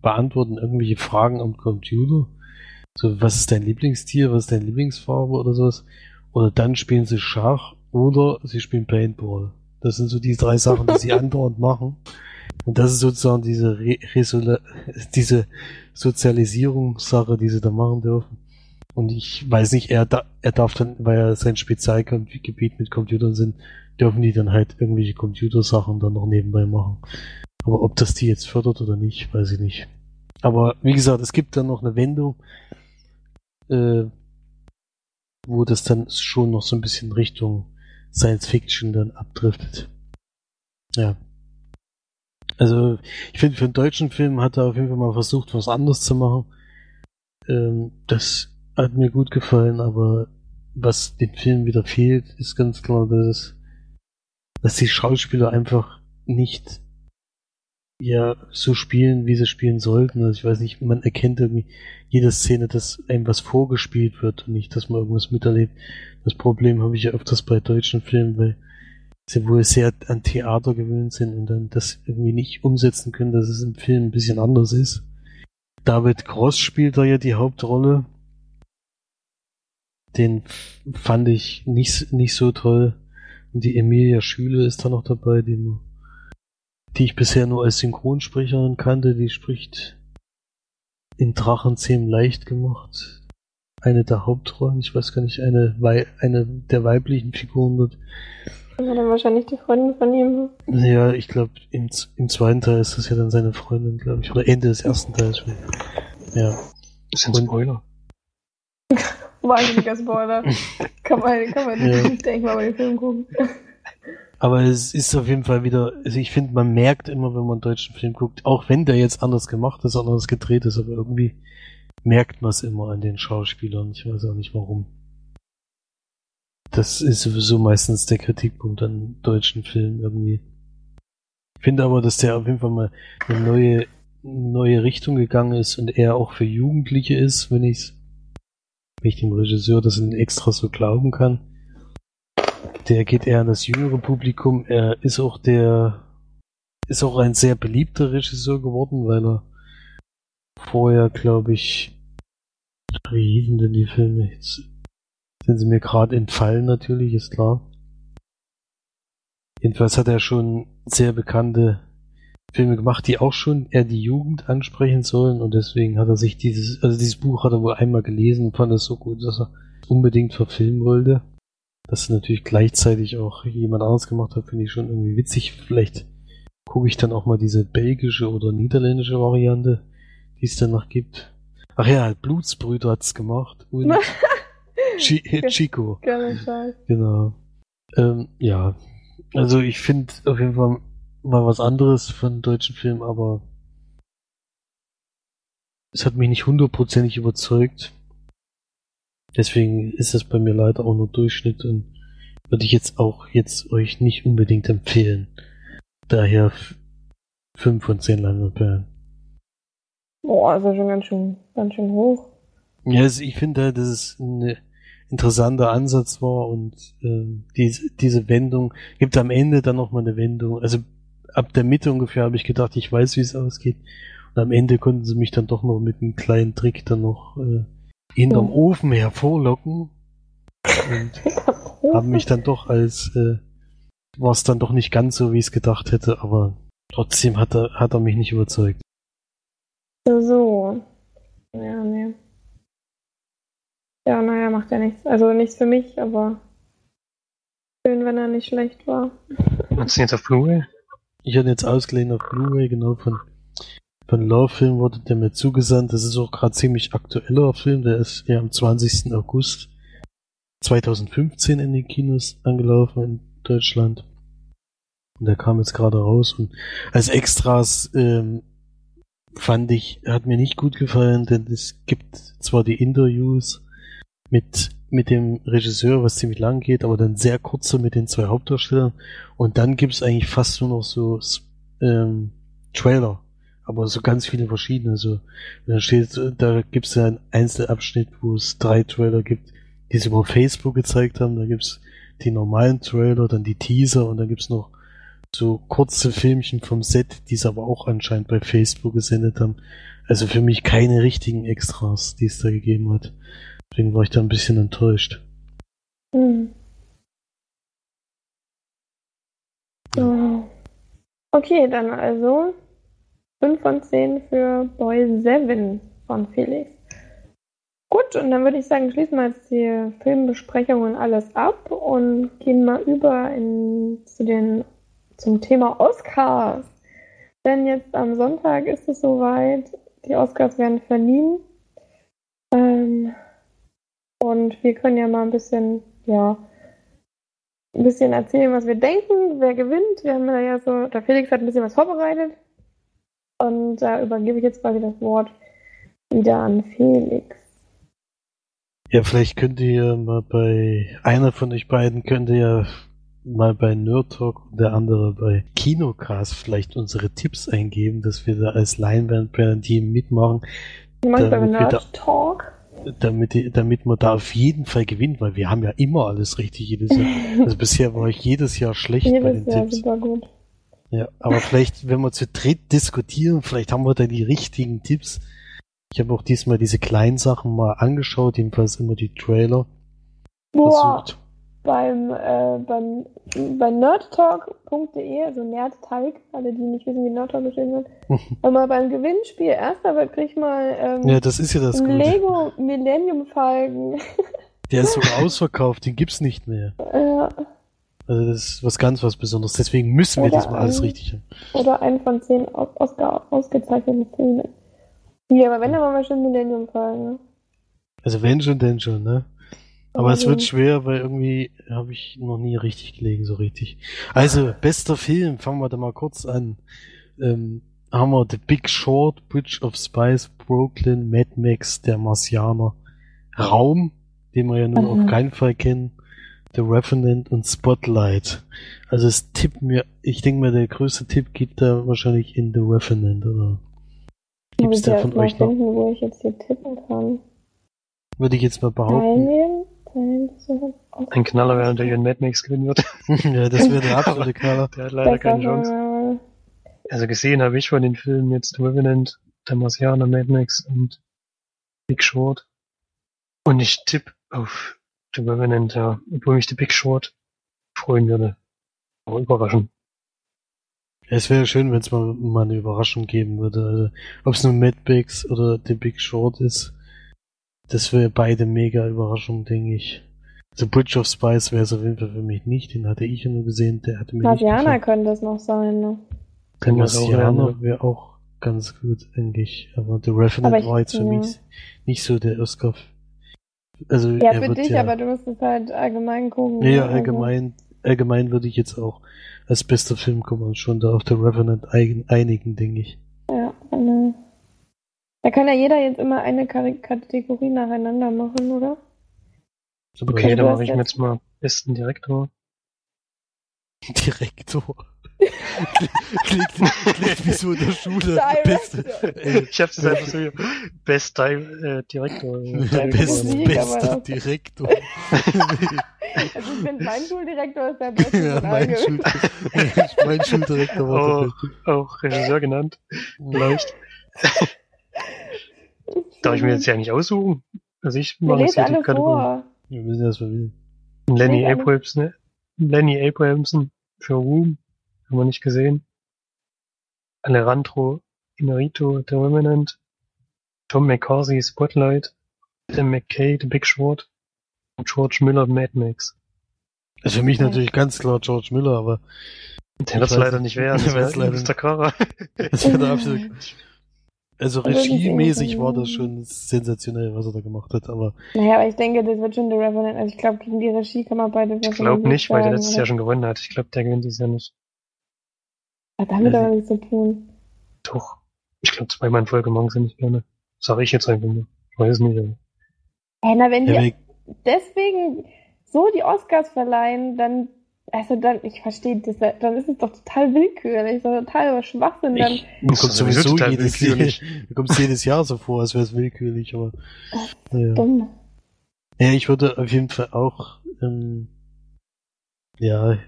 beantworten irgendwelche Fragen am Computer. So, was ist dein Lieblingstier, was ist deine Lieblingsfarbe oder sowas. Oder dann spielen sie Schach oder sie spielen Paintball. Das sind so die drei Sachen, die sie [LAUGHS] andauernd machen. Und das ist sozusagen diese, Re [LAUGHS] diese Sozialisierungssache, die sie da machen dürfen. Und ich weiß nicht, er, da, er darf dann, weil er sein Spezialgebiet mit Computern sind, dürfen die dann halt irgendwelche Computersachen dann noch nebenbei machen. Aber ob das die jetzt fördert oder nicht, weiß ich nicht. Aber wie gesagt, es gibt dann noch eine Wendung, äh, wo das dann schon noch so ein bisschen Richtung Science Fiction dann abdriftet. Ja. Also, ich finde, für einen deutschen Film hat er auf jeden Fall mal versucht, was anderes zu machen. Ähm, das hat mir gut gefallen, aber was dem Film wieder fehlt, ist ganz klar, dass, dass die Schauspieler einfach nicht ja so spielen, wie sie spielen sollten. Also ich weiß nicht, man erkennt irgendwie jede Szene, dass einem was vorgespielt wird und nicht, dass man irgendwas miterlebt. Das Problem habe ich ja öfters bei deutschen Filmen, weil sie wohl sehr an Theater gewöhnt sind und dann das irgendwie nicht umsetzen können, dass es im Film ein bisschen anders ist. David Cross spielt da ja die Hauptrolle. Den fand ich nicht, nicht so toll. Und die Emilia Schüle ist da noch dabei, die man die ich bisher nur als Synchronsprecherin kannte, die spricht in Drachenzähmen leicht gemacht. Eine der Hauptrollen, ich weiß gar nicht, eine, eine der weiblichen Figuren dort. Ja, dann wahrscheinlich die Freundin von ihm. Ja, ich glaube, im, im zweiten Teil ist das ja dann seine Freundin, glaube ich. Oder Ende des ersten Teils. Ja. Das ist ein Spoiler. Wahnsinniger Spoiler. [LAUGHS] kann man, kann man ja. nicht denken, wenn man den Film gucken. Aber es ist auf jeden Fall wieder, also ich finde, man merkt immer, wenn man einen deutschen Film guckt, auch wenn der jetzt anders gemacht ist, anders gedreht ist, aber irgendwie merkt man es immer an den Schauspielern. Ich weiß auch nicht warum. Das ist sowieso meistens der Kritikpunkt an deutschen Filmen irgendwie. Ich finde aber, dass der auf jeden Fall mal eine neue neue Richtung gegangen ist und eher auch für Jugendliche ist, wenn ich wenn ich dem Regisseur das extra so glauben kann. Der geht eher an das jüngere Publikum. Er ist auch der ist auch ein sehr beliebter Regisseur geworden, weil er vorher, glaube ich, wie denn die Filme? Jetzt sind sie mir gerade entfallen, natürlich, ist klar. Jedenfalls hat er schon sehr bekannte Filme gemacht, die auch schon eher die Jugend ansprechen sollen und deswegen hat er sich dieses, also dieses Buch hat er wohl einmal gelesen und fand es so gut, dass er unbedingt verfilmen wollte. Dass natürlich gleichzeitig auch jemand anderes gemacht hat, finde ich schon irgendwie witzig. Vielleicht gucke ich dann auch mal diese belgische oder niederländische Variante, die es dann noch gibt. Ach ja, Blutsbrüder hat's gemacht und [LAUGHS] Chi Chico. Genau. Ähm, ja, also ich finde auf jeden Fall mal was anderes von deutschen Filmen, aber es hat mich nicht hundertprozentig überzeugt. Deswegen ist es bei mir leider auch nur Durchschnitt und würde ich jetzt auch jetzt euch nicht unbedingt empfehlen. Daher 5 von 10 Leinwandperlen. Boah, ja schon ganz schön, ganz schön hoch. Ja, also ich finde, halt, dass es ein interessanter Ansatz war und äh, diese, diese Wendung gibt am Ende dann nochmal eine Wendung. Also ab der Mitte ungefähr habe ich gedacht, ich weiß, wie es ausgeht. Und am Ende konnten sie mich dann doch noch mit einem kleinen Trick dann noch äh, hinterm. Ofen hervorlocken. Und [LAUGHS] haben mich dann doch als äh, war es dann doch nicht ganz so, wie ich es gedacht hätte, aber trotzdem hat er, hat er mich nicht überzeugt. So. Ja, nee. Ja, naja, macht ja nichts. Also nichts für mich, aber schön, wenn er nicht schlecht war. Hast du jetzt auf Blu-ray? Ich hatte jetzt ausgeliehen auf Blu-ray, genau von, von Love Film wurde der mir zugesandt. Das ist auch gerade ziemlich aktueller Film, der ist ja am 20. August 2015 in den Kinos angelaufen in Deutschland. Und der kam jetzt gerade raus und als Extras ähm, fand ich, hat mir nicht gut gefallen, denn es gibt zwar die Interviews mit, mit dem Regisseur, was ziemlich lang geht, aber dann sehr kurze mit den zwei Hauptdarstellern und dann gibt es eigentlich fast nur noch so ähm, Trailer, aber so ganz viele verschiedene. So, da steht, da gibt es ja einen Einzelabschnitt, wo es drei Trailer gibt, die sie über Facebook gezeigt haben. Da gibt es die normalen Trailer, dann die Teaser und dann gibt es noch so kurze Filmchen vom Set, die es aber auch anscheinend bei Facebook gesendet haben. Also für mich keine richtigen Extras, die es da gegeben hat. Deswegen war ich da ein bisschen enttäuscht. Hm. So. Okay, dann also 5 von 10 für Boy 7 von Felix. Gut, und dann würde ich sagen, schließen wir jetzt die Filmbesprechungen alles ab und gehen mal über in, zu den zum Thema Oscars. Denn jetzt am Sonntag ist es soweit, die Oscars werden verliehen. Ähm, und wir können ja mal ein bisschen, ja, ein bisschen erzählen, was wir denken, wer gewinnt. Wir haben ja so, der Felix hat ein bisschen was vorbereitet. Und da übergebe ich jetzt quasi das Wort wieder an Felix. Ja, vielleicht könnt ihr mal bei einer von euch beiden könnte ja mal bei Nerd Talk und der andere bei Kinocast vielleicht unsere Tipps eingeben, dass wir da als Leinwand-Team mitmachen. Meinst bei Nerd Talk? Damit, damit man da auf jeden Fall gewinnt, weil wir haben ja immer alles richtig jedes Jahr. [LAUGHS] Also bisher war ich jedes Jahr schlecht jedes bei den Jahr Tipps. Super gut. Ja, aber vielleicht, wenn wir zu dritt diskutieren, vielleicht haben wir da die richtigen Tipps. Ich habe auch diesmal diese kleinen Sachen mal angeschaut, jedenfalls immer die Trailer. Boah. Versucht beim, äh, beim, bei nerdtalk.de, also Nerdtalk, alle die nicht wissen, wie Nerdtalk geschrieben wird, [LAUGHS] mal beim Gewinnspiel erster wird krieg mal ähm, ja, das ist ja das Lego Millennium Falken. Der ist [LAUGHS] sogar ausverkauft, den gibt's nicht mehr. Ja. Also das ist was ganz was Besonderes. Deswegen müssen wir oder diesmal ein, alles richtig haben. Oder einen von zehn Oscar ausgezeichneten Filmen. Ja, aber wenn, dann machen wir schon Millennium Falken. Ne? Also wenn schon, denn schon, ne? Aber es wird schwer, weil irgendwie habe ich noch nie richtig gelegen, so richtig. Also, bester Film, fangen wir da mal kurz an. Ähm, haben wir The Big Short, Bridge of Spice, Brooklyn, Mad Max, Der Marsianer, Raum, den wir ja nun mhm. auf keinen Fall kennen, The Revenant und Spotlight. Also es tippt mir, ich denke mal, der größte Tipp geht da wahrscheinlich in The Revenant, oder? liebste Muss ich von euch noch? finden, wo ich jetzt hier tippen kann. Würde ich jetzt mal behaupten. Teilnehmen? Teilnehmen? so- Ein Knaller wäre, der ihren Mad Max gewinnen wird. [LAUGHS] ja, das wäre der [LAUGHS] absolute Knaller. Der hat leider Das keine Chance. Also gesehen habe ich von den Filmen jetzt The Revenant, Der Marsianer, Mad Max und Big Short. Und ich tippe auf The Revenant, ja. Obwohl mich The Big Short freuen würde. Aber überraschen. Es wäre schön, wenn es mal, mal eine Überraschung geben würde. Also, Ob es nun Mad Max oder The Big Short ist, das wäre beide mega Überraschung, denke ich. The Bridge of Spies wäre es auf jeden Fall für mich nicht. Den hatte ich ja nur gesehen. Der hatte mir Marsianer nicht gefallen. könnte es noch sein, ne? Der Marsianer wäre auch ganz gut, eigentlich. Aber The Revenant Aber ich- war jetzt für ja. mich nicht so der Oscar. Also Ja, für dich, ja, aber du musst es halt allgemein gucken. Ja, also- allgemein, allgemein würde ich jetzt auch als bester Film kommen und schon da auf The Revenant einigen, denke ich. Ja, genau. Da kann ja jeder jetzt immer eine Kategorie nacheinander machen, oder? Zum Okay, Also dann mache ich mir jetzt mal besten Direktor. [LAUGHS] Direktor. [LAUGHS] klingt, klingt wie so in der Schule. Beste, ey, Ich hab's jetzt einfach so hier. Best Di äh, Direktor. äh, best, Director. Musik, bester Direktor. [LAUGHS] Also ich finde, mein Schuldirektor ist der beste ja, mein. Schul [LAUGHS] mein Schuldirektor war Oh. Auch Regisseur genannt. Vielleicht. Darf ich mir jetzt ja nicht aussuchen? Also ich mache jetzt hier die Kategorie. Wir wissen ja, was wir will. Lenny Abrahamson, Lenny Abrahamson für Room. Haben wir nicht gesehen. Alejandro Inarito, The Remnant. Tom McCarthy, Spotlight. Tim McKay, The Big Short. Und George Miller, Mad Max. Also für mich natürlich ganz klar George Miller, aber Der wird's weiß leider nicht. werden. [LAUGHS] Der Das wird's leider wäre Mr. Kara. das wäre der absolute Also regiemäßig war das schon sensationell, was er da gemacht hat, aber Naja, aber ich denke, das wird schon The Revenant. Also ich glaube, gegen die Regie kann man beide Ich glaube nicht, weil der letztes Jahr schon gewonnen hat. Ich glaube, der gewinnt dieses Jahr nicht. Hat damit aber nichts zu tun. Doch. Ich glaube, zweimal in Folge morgen sind nicht gerne. Sag ich jetzt einfach nur. Ich weiß es nicht, aber. Ey, na, wenn die ja, deswegen so die Oscars verleihen, dann, also dann, ich verstehe das, dann ist es doch total willkürlich, so total Schwachsinn. Dann, Ich, das kommt ist sowieso jedes, willkürlich. mir kommt jedes Jahr so vor, als wäre es willkürlich, aber naja. dumm. Ja, ich würde auf jeden Fall auch, ähm, ja,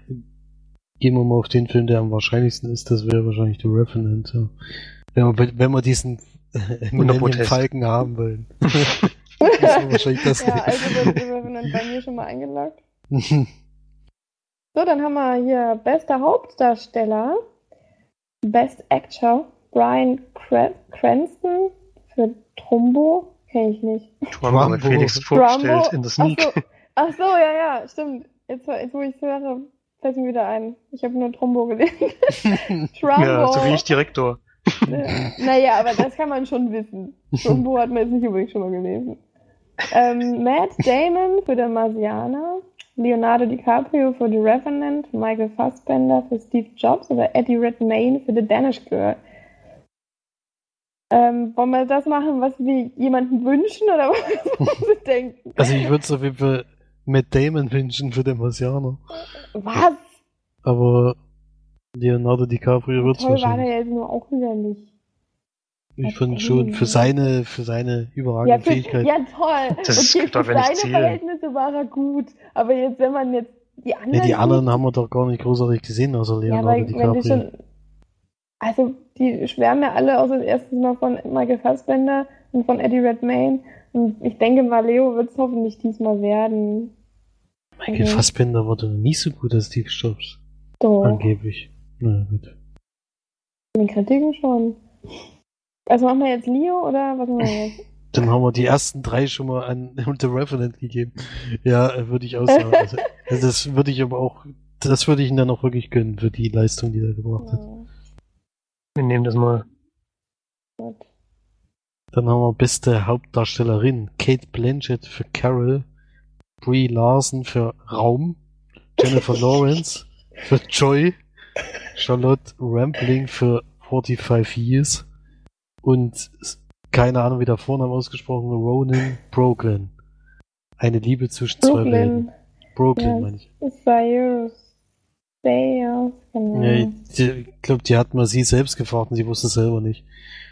gehen wir mal auf den Film, der am wahrscheinlichsten ist, das wäre wahrscheinlich The Revenant. Ja. Wenn, wir, wenn wir diesen äh. Falken haben wollen. [LAUGHS] das wahrscheinlich das Ja, also wird The Revenant bei mir schon mal eingeloggt. [LAUGHS] So, dann haben wir hier bester Hauptdarsteller, Best Actor, Brian Cra- Cranston für Trumbo, kenne ich nicht. Trumbo Trumbo. Felix vorgestellt Trumbo. in The Sneak. Ach so, ach so, ja, ja, stimmt. Jetzt, jetzt wo ich es höre, fällt mir wieder ein. Ich habe nur Trumbo gelesen. [LAUGHS] Trumbo. Ja, so wie ich Direktor. Ja. Naja, aber das kann man schon wissen. Trumbo hat man jetzt nicht unbedingt schon mal gelesen. Ähm, Matt Damon für den Marsianer, Leonardo DiCaprio für The Revenant, Michael Fassbender für Steve Jobs oder Eddie Redmayne für The Danish Girl. Ähm, wollen wir das machen, was wir jemanden wünschen oder was wir [LAUGHS] denken? Also ich würde es auf jeden Fall Matt Damon wünschen für den Marsianer. Was? Aber Leonardo DiCaprio wird es Toll war der wahrscheinlich. jetzt nur auch wieder nicht. Ich fand schon für seine, für seine Ja, überragende für, Fähigkeit. ja, toll. Das okay, für ja seine zählen. Verhältnisse war er gut. Aber jetzt, wenn man jetzt die anderen. Ja, die sieht- anderen haben wir doch gar nicht großartig gesehen, außer Ja, Leonardo die DiCaprio. schon. Also, die schwärmen ja alle außer das erste Mal von Michael Fassbender und von Eddie Redmayne. Und ich denke mal, Leo wird es hoffentlich diesmal werden. Michael Mhm. Fassbender wurde noch nicht so gut als Steve Jobs. So, Angeblich. Na gut. in den Kritiken schon. Also machen wir jetzt Leo oder was machen wir [LAUGHS] jetzt? Dann haben wir die ersten drei schon mal an [LAUGHS] The Revenant gegeben. Ja, äh, würde ich auch sagen. [LAUGHS] Also, also das würde ich aber auch, das würde ich ihm dann auch wirklich gönnen für die Leistung, die er gebracht hat. Ja, Wir nehmen das mal. gut. Dann haben wir beste Hauptdarstellerin. Kate Blanchett für Carol. Brie Larson für Raum. Jennifer [LAUGHS] Lawrence für Joy. Charlotte Rampling für 45 Years. Und keine Ahnung, wie der Vorname ausgesprochen wird. Ronan Brooklyn. Eine Liebe zwischen zwei Welten. Brooklyn. Brooklyn, Ja. meine ich. Cyrus. Genau. Ja, ich ich glaube, die hat mal sie selbst gefragt und sie wusste es selber nicht.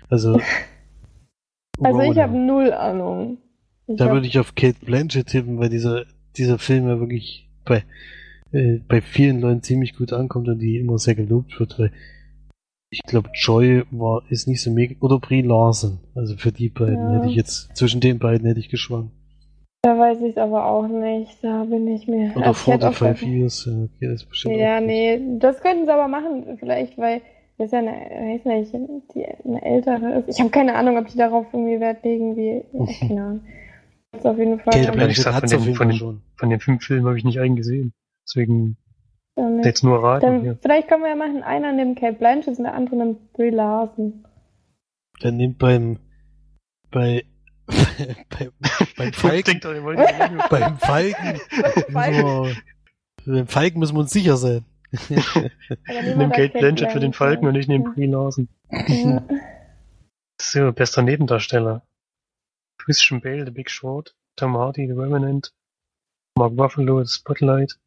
Also, [LAUGHS] Also ich habe null Ahnung. Ich Da hab- würde ich auf Kate Blanchett tippen, weil dieser, dieser Film ja wirklich bei, äh, bei vielen Leuten ziemlich gut ankommt und die immer sehr gelobt wird, weil ich glaube, Joy war, ist nicht so mega, oder Brie Larson. Also für die beiden Ja. hätte ich jetzt, zwischen den beiden hätte ich geschwankt. Da weiß ich es aber auch nicht. Da bin ich mir. Oder also ich hätte auch 45 gesagt- Years, ja, okay, das ist bestimmt Ja, nee, das könnten sie aber machen, vielleicht, weil ist ja eine, weiß nicht, die eine ältere ist. Ich habe keine Ahnung, ob die darauf irgendwie Wert legen, wie, [LAUGHS] ja, keine Ahnung. Das ist auf jeden Fall. Ehrlich Blanchett gesagt, von den- von den-. Von den fünf Filmen habe ich nicht einen gesehen. Deswegen dann, nicht. jetzt nur raten. dann hier. vielleicht können wir ja machen, einer nimmt Kate Blanchett und der andere nimmt Brie Larson. Der nimmt beim, bei, [LAUGHS] beim, beim [LAUGHS] Falken, ja beim Falken, müssen wir, beim Falken müssen wir uns sicher sein. Nimm Kate Blanchett für den Falken und ich nehme. Brie Larson. Ja. So, bester Nebendarsteller. Christian Bale, The Big Short, Tom Hardy, The Revenant, Mark Ruffalo, The Spotlight,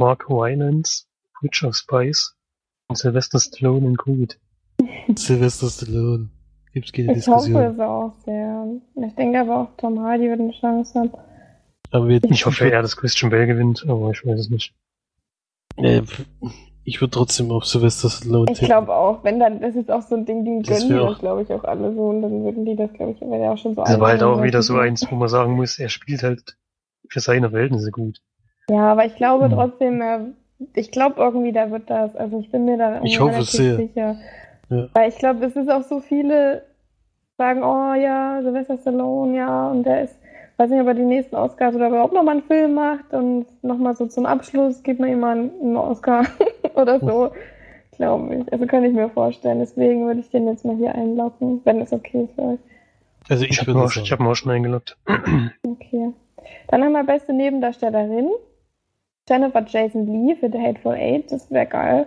Mark Rylance, Bridge of Spice und Sylvester Stallone in Creed. [LAUGHS] Sylvester Stallone. Gibt's keine Ich hoffe Diskussion. es auch sehr. Ich denke aber auch, Tom Hardy wird eine Chance haben. Aber wir, Ich hoffe [LAUGHS] eher, dass Christian Bale gewinnt, aber ich weiß es nicht. Äh, ich würde trotzdem auf Sylvester Stallone Ich glaube auch, wenn dann, das ist auch so ein Ding, die Das gönnen die wär das, auch- glaube ich, auch alle so und dann würden die das, glaube ich, weil der auch schon so Das war halt auch wieder so eins, wo man sagen muss, er spielt halt für seine Verhältnisse gut. Ja, aber ich glaube Hm. trotzdem, äh, ich glaube irgendwie, da wird das, also ich bin mir da irgendwie Ich hoffe es sehr. sicher. Ja. Weil ich glaube, es ist auch so viele sagen, oh ja, Sylvester Stallone, ja, und der ist, weiß nicht, ob er die nächsten Oscars oder überhaupt nochmal einen Film macht und nochmal so zum Abschluss gibt man ihm mal einen Oscar [LAUGHS] oder so, glaube ich. Also kann ich mir vorstellen. Deswegen würde ich den jetzt mal hier einloggen, wenn es okay ist für euch. Also Ich ich habe ihn, auch- hab ihn auch schon eingeloggt. [CLEARS THROAT] Okay. Dann haben wir beste Nebendarstellerin. Jennifer Jason Lee für The Hateful Eight, das wäre geil.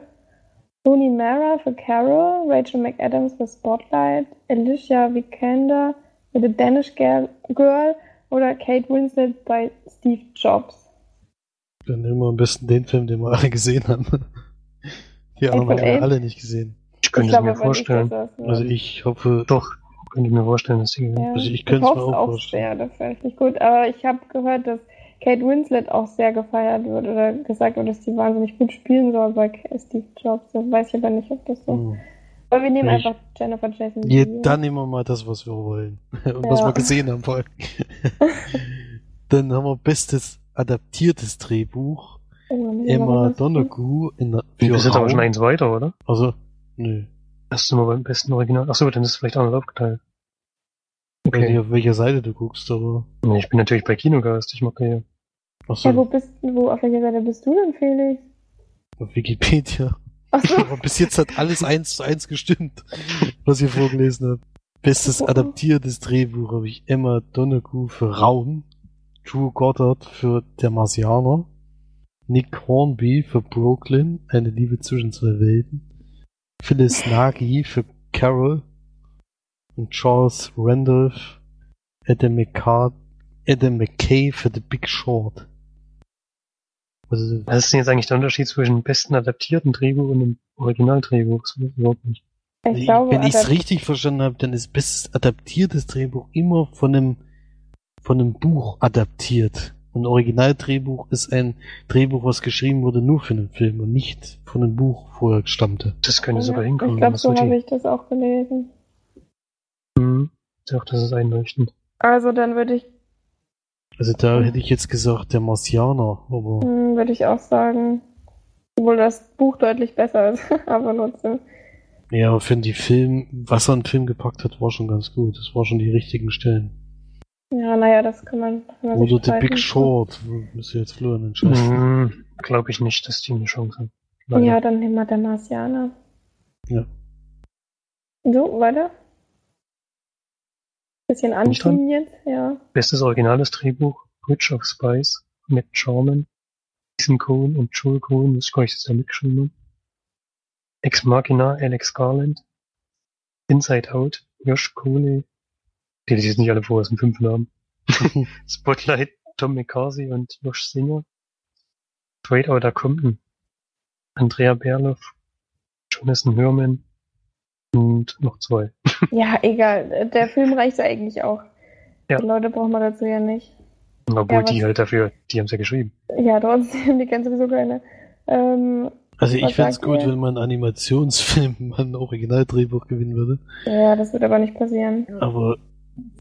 Rooney Mara für Carol, Rachel McAdams für Spotlight, Alicia Vikander für The Danish Girl, Girl oder Kate Winslet bei Steve Jobs. Dann nehmen wir am besten den Film, den wir alle gesehen haben. Die anderen haben wir alle nicht gesehen. Ich könnte es mir vorstellen. was Also ich hoffe, Doch, könnte ich mir vorstellen, dass die Ja, also ich könnte es mir hoffe auch auch vorstellen. sehr, das wäre richtig gut. Aber ich habe gehört, dass Kate Winslet auch sehr gefeiert wird oder gesagt wird, dass sie wahnsinnig gut spielen soll bei Steve Jobs. Das weiß ich aber nicht, ob das so Hm. Aber wir nehmen Ich- einfach Jennifer Jason Je, Leigh. dann nehmen wir mal das, was wir wollen. [LAUGHS] Und was Ja. wir gesehen haben. vor allem. [LAUGHS] dann haben wir bestes adaptiertes Drehbuch. Oh, wir Emma. Donoghue in der Wir sind aber schon eins weiter, oder? Also, nö. Hast du nur beim besten Original? Achso, dann ist es vielleicht anders aufgeteilt. Ich weiß nicht, Okay. auf welcher Seite du guckst, aber. Nee, ich bin natürlich bei Kinogast. Ich mache hier. Achso, Ja, wo bist wo, auf welcher Seite bist du denn, Felix? auf Wikipedia. Achso, Aber bis jetzt hat alles eins zu eins gestimmt, was ihr vorgelesen habt. Bestes Oh. adaptiertes Drehbuch habe ich Emma Donoghue für Raum, Drew Goddard für Der Marsianer, Nick Hornby für Brooklyn, eine Liebe zwischen zwei Welten, Phyllis Nagy für Carol und Charles Randolph, Adam, McCart Adam McKay für The Big Short. Also, Was ist denn jetzt eigentlich der Unterschied zwischen dem besten adaptierten Drehbuch und dem Originaldrehbuch? Das weiß ich überhaupt nicht. ich glaube, wenn ich es richtig verstanden habe, dann ist bestes adaptiertes Drehbuch immer von einem, von einem Buch adaptiert. Und Originaldrehbuch ist ein Drehbuch, was geschrieben wurde nur für einen Film und nicht von einem Buch vorher stammte. Das könnte ja, sogar Ich hinkommen. glaube, das so habe ich das auch gelesen. Hm. Doch, das ist einleuchtend. Also dann würde ich, Also da hätte ich jetzt gesagt, der Marsianer, aber hm, würde ich auch sagen, obwohl das Buch deutlich besser ist, [LAUGHS] aber trotzdem. ja, für die Film, was er in den Film gepackt hat, war schon ganz gut. Das war schon die richtigen Stellen. Ja, naja, das kann man. Kann man Oder The. Big Short, müsste jetzt Florian entscheiden. Hm, Glaube ich nicht, dass die eine Chance haben. Leider. Ja, dann nehmen wir der Marsianer. Ja. So, weiter. Bisschen anziehen jetzt, ja. Bestes originales Drehbuch, Bridge of Spice, Matt Charman, Ethan Cohen und Joel Cohen, das ich euch jetzt da mitgeschrieben. Ex Machina, Alex Garland, Inside Out, Josh Cooley, die lese ich jetzt nicht alle vor, es sind fünf Namen. [LAUGHS] Spotlight, Tom McCarthy und Josh Singer. Straight Outta Compton, Andrea Berloff, Jonathan Herman, und noch zwei. [LAUGHS] Ja, egal. Der Film reicht ja eigentlich auch. Ja. Die Leute braucht man dazu ja nicht. Obwohl Ja, was- die halt dafür, die haben es ja geschrieben. Ja, trotzdem, die kennt sowieso keine. Ähm, Also Was ich fände es gut, ihr? wenn man einen Animationsfilm [LAUGHS] mal ein Originaldrehbuch gewinnen würde. ja, das wird aber nicht passieren. Aber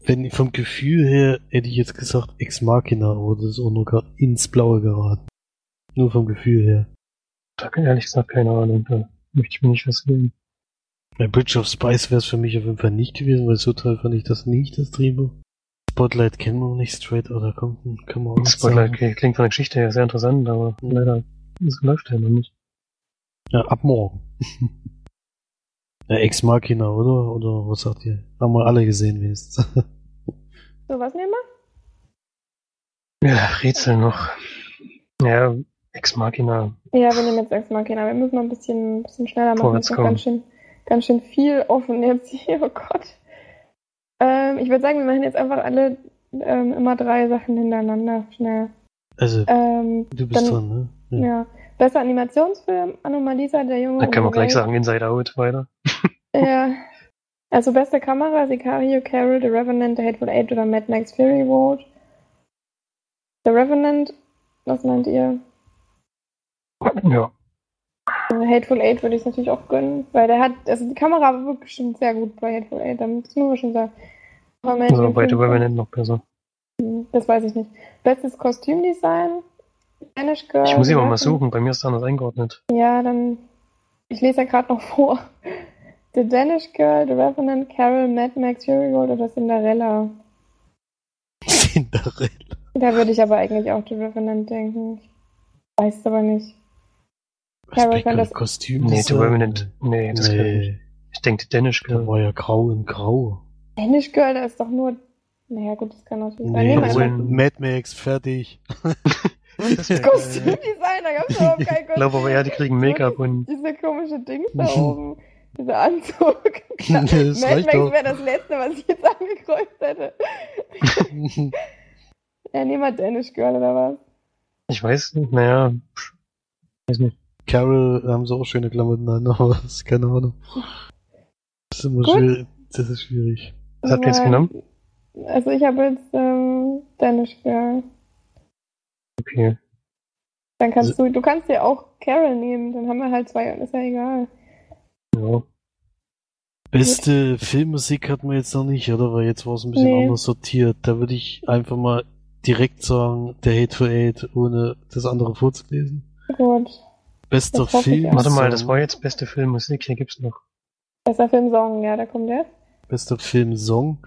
wenn vom Gefühl her hätte ich jetzt gesagt Ex Machina, aber das ist auch nur gerade ins Blaue geraten. Nur vom Gefühl her. Da ich ehrlich gesagt keine Ahnung. Da möchte ich mir nicht festlegen. Bei Bridge of Spice wäre es für mich auf jeden Fall nicht gewesen, weil so toll fand ich das nicht, das Drehbuch. Spotlight kennen wir noch nicht straight, oder kommt, kann man auch Spotlight sagen. okay, klingt von der Geschichte her sehr interessant, aber Mhm. leider es läuft ja noch nicht. Ja, ab morgen. [LAUGHS] ja, Ex Machina, oder? Oder was sagt ihr? Haben wir alle gesehen wenigstens. So, was nehmen wir? Ja, Rätsel noch. Ja, Ex Machina. Ja, wir nehmen jetzt Ex Machina. Wir müssen noch ein bisschen, ein bisschen schneller machen. Vorwärts Ist kommen. Ganz schön, viel offen jetzt hier. [LAUGHS] Oh Gott. Ähm, ich würde sagen, wir machen jetzt einfach alle ähm, immer drei Sachen hintereinander schnell. Also, Ähm, du bist dann- dran, ne? ja. Besser Animationsfilm, Anomalisa, der Junge. Da können wir gleich sagen, Inside Out weiter. Ja. Also beste Kamera, Sicario, Carol, The Revenant, The Hateful Eight oder Mad Max Fury Road. The Revenant, was meint ihr? Ja. Äh, Hateful Eight würde ich natürlich auch gönnen, weil der hat, also die Kamera war wirklich schon sehr gut bei Hateful Eight, das muss man schon sagen. Also bei The Revenant noch besser. Hm, Das weiß ich nicht. Bestes Kostümdesign, Spanish Girl. Ich muss ihn mal Revenant- suchen, bei mir ist es anders eingeordnet. Ja, dann. Ich lese ja gerade noch [LAUGHS] vor. The Danish Girl, The Revenant, Carol, Mad Max, Fury Road oder Cinderella. Cinderella. Da würde ich aber eigentlich auch The Revenant denken. Ich weiß es aber nicht. Carol kann das- Kostüm. Nee, The Revenant. Nee, das ich. Nee, Ich denke Danish der Girl. war ja grau in grau. Danish Girl, da ist doch nur. Naja, gut, das kann natürlich sein. Nee, obwohl- einfach Mad Max, fertig. [LAUGHS] Das. Kostümdesign, da gab es überhaupt kein Ich glaube aber ja, die kriegen Make-up und Diese komische Dings [LAUGHS] da oben. Dieser Anzug. [LAUGHS] Das Mad Max doch. wäre das letzte, was ich jetzt angekreuzt hätte. Ja, nehmen wir Danish Girl oder was? ich weiß nicht, naja, pff, weiß nicht. Carol haben sie auch schöne Klamotten an, [LAUGHS] aber das ist keine Ahnung. Das ist immer Gut. schwierig. Das ist schwierig. Was habt ihr jetzt genommen? Also ich habe jetzt ähm, Danish Girl. Okay. Dann kannst du, du kannst dir auch Carol nehmen, dann haben wir halt zwei, ist ja egal. Ja. Beste Filmmusik hatten wir jetzt noch nicht, oder? Weil jetzt war es ein bisschen Nee. anders sortiert. Da würde ich einfach mal direkt sagen, der Hateful Eight, ohne das andere vorzulesen. Gut. Bester Film. Warte mal, das war jetzt beste Filmmusik, hier gibt's noch. Besser Filmsong, ja, da kommt der. Bester Film Song.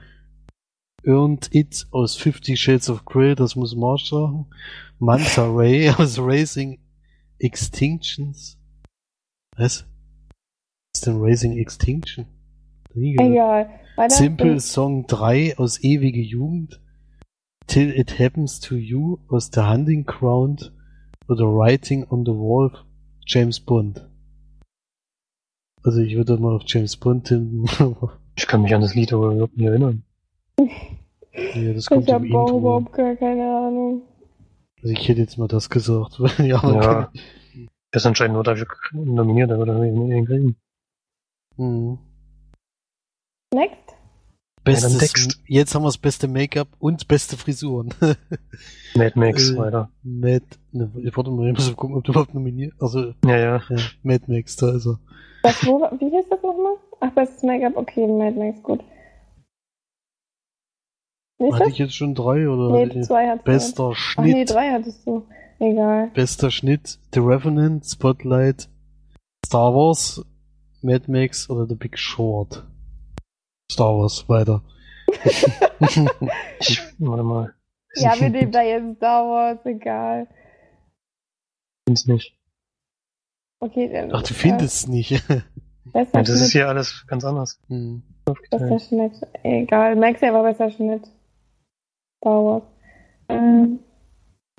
Earned It aus Fifty Shades of Grey, das muss Marsh sagen. Manta Ray [LAUGHS] aus Racing Extinctions. Was? Was ist denn Racing Extinction? Egal. Weiter. Simple Song 3 aus Ewige Jugend. Till It Happens to You aus The Hunting Ground oder Writing on the Wall James Bond. Also ich würde mal auf James Bond hin. aber [LAUGHS] Ich kann mich an das Lied aber überhaupt nicht erinnern. ja, das kommt Ich habe überhaupt gar keine Ahnung. Also ich hätte jetzt mal das gesagt. [LAUGHS] ja, Ja. Der ist anscheinend nur dafür nominiert, aber da will ich nicht hinkriegen. Mhm. Next? Bestes, Text. jetzt haben wir das beste Make-up und beste Frisuren. [LAUGHS] Mad Max Äh. weiter. Mad, ne, warte mal, ich muss mal gucken, ob du überhaupt nominiert. Also, Ja, ja. ja, Mad Max, da ist er. Das, wo, wie hieß das nochmal? Ach, bestes Make-up, okay, Mad Max, gut. Wie ist Hatte das? ich jetzt schon drei oder? Nee, zwei hattest du. Bester Ach nee, Schnitt. drei hattest du. Egal. Bester Schnitt, The Revenant, Spotlight, Star Wars, Mad Max oder The Big Short. Star Wars, weiter. [LAUGHS] Ich, warte mal. Ja, wir nehmen da jetzt Star Wars, egal. Find's nicht. Okay, dann. Ach, du findest es nicht. Äh, [LAUGHS] besser Ja, das ist Schnitt. hier alles ganz anders. Hm. Besser Schnitt. Egal. Max ja war besser Schnitt. Star Wars. Ähm,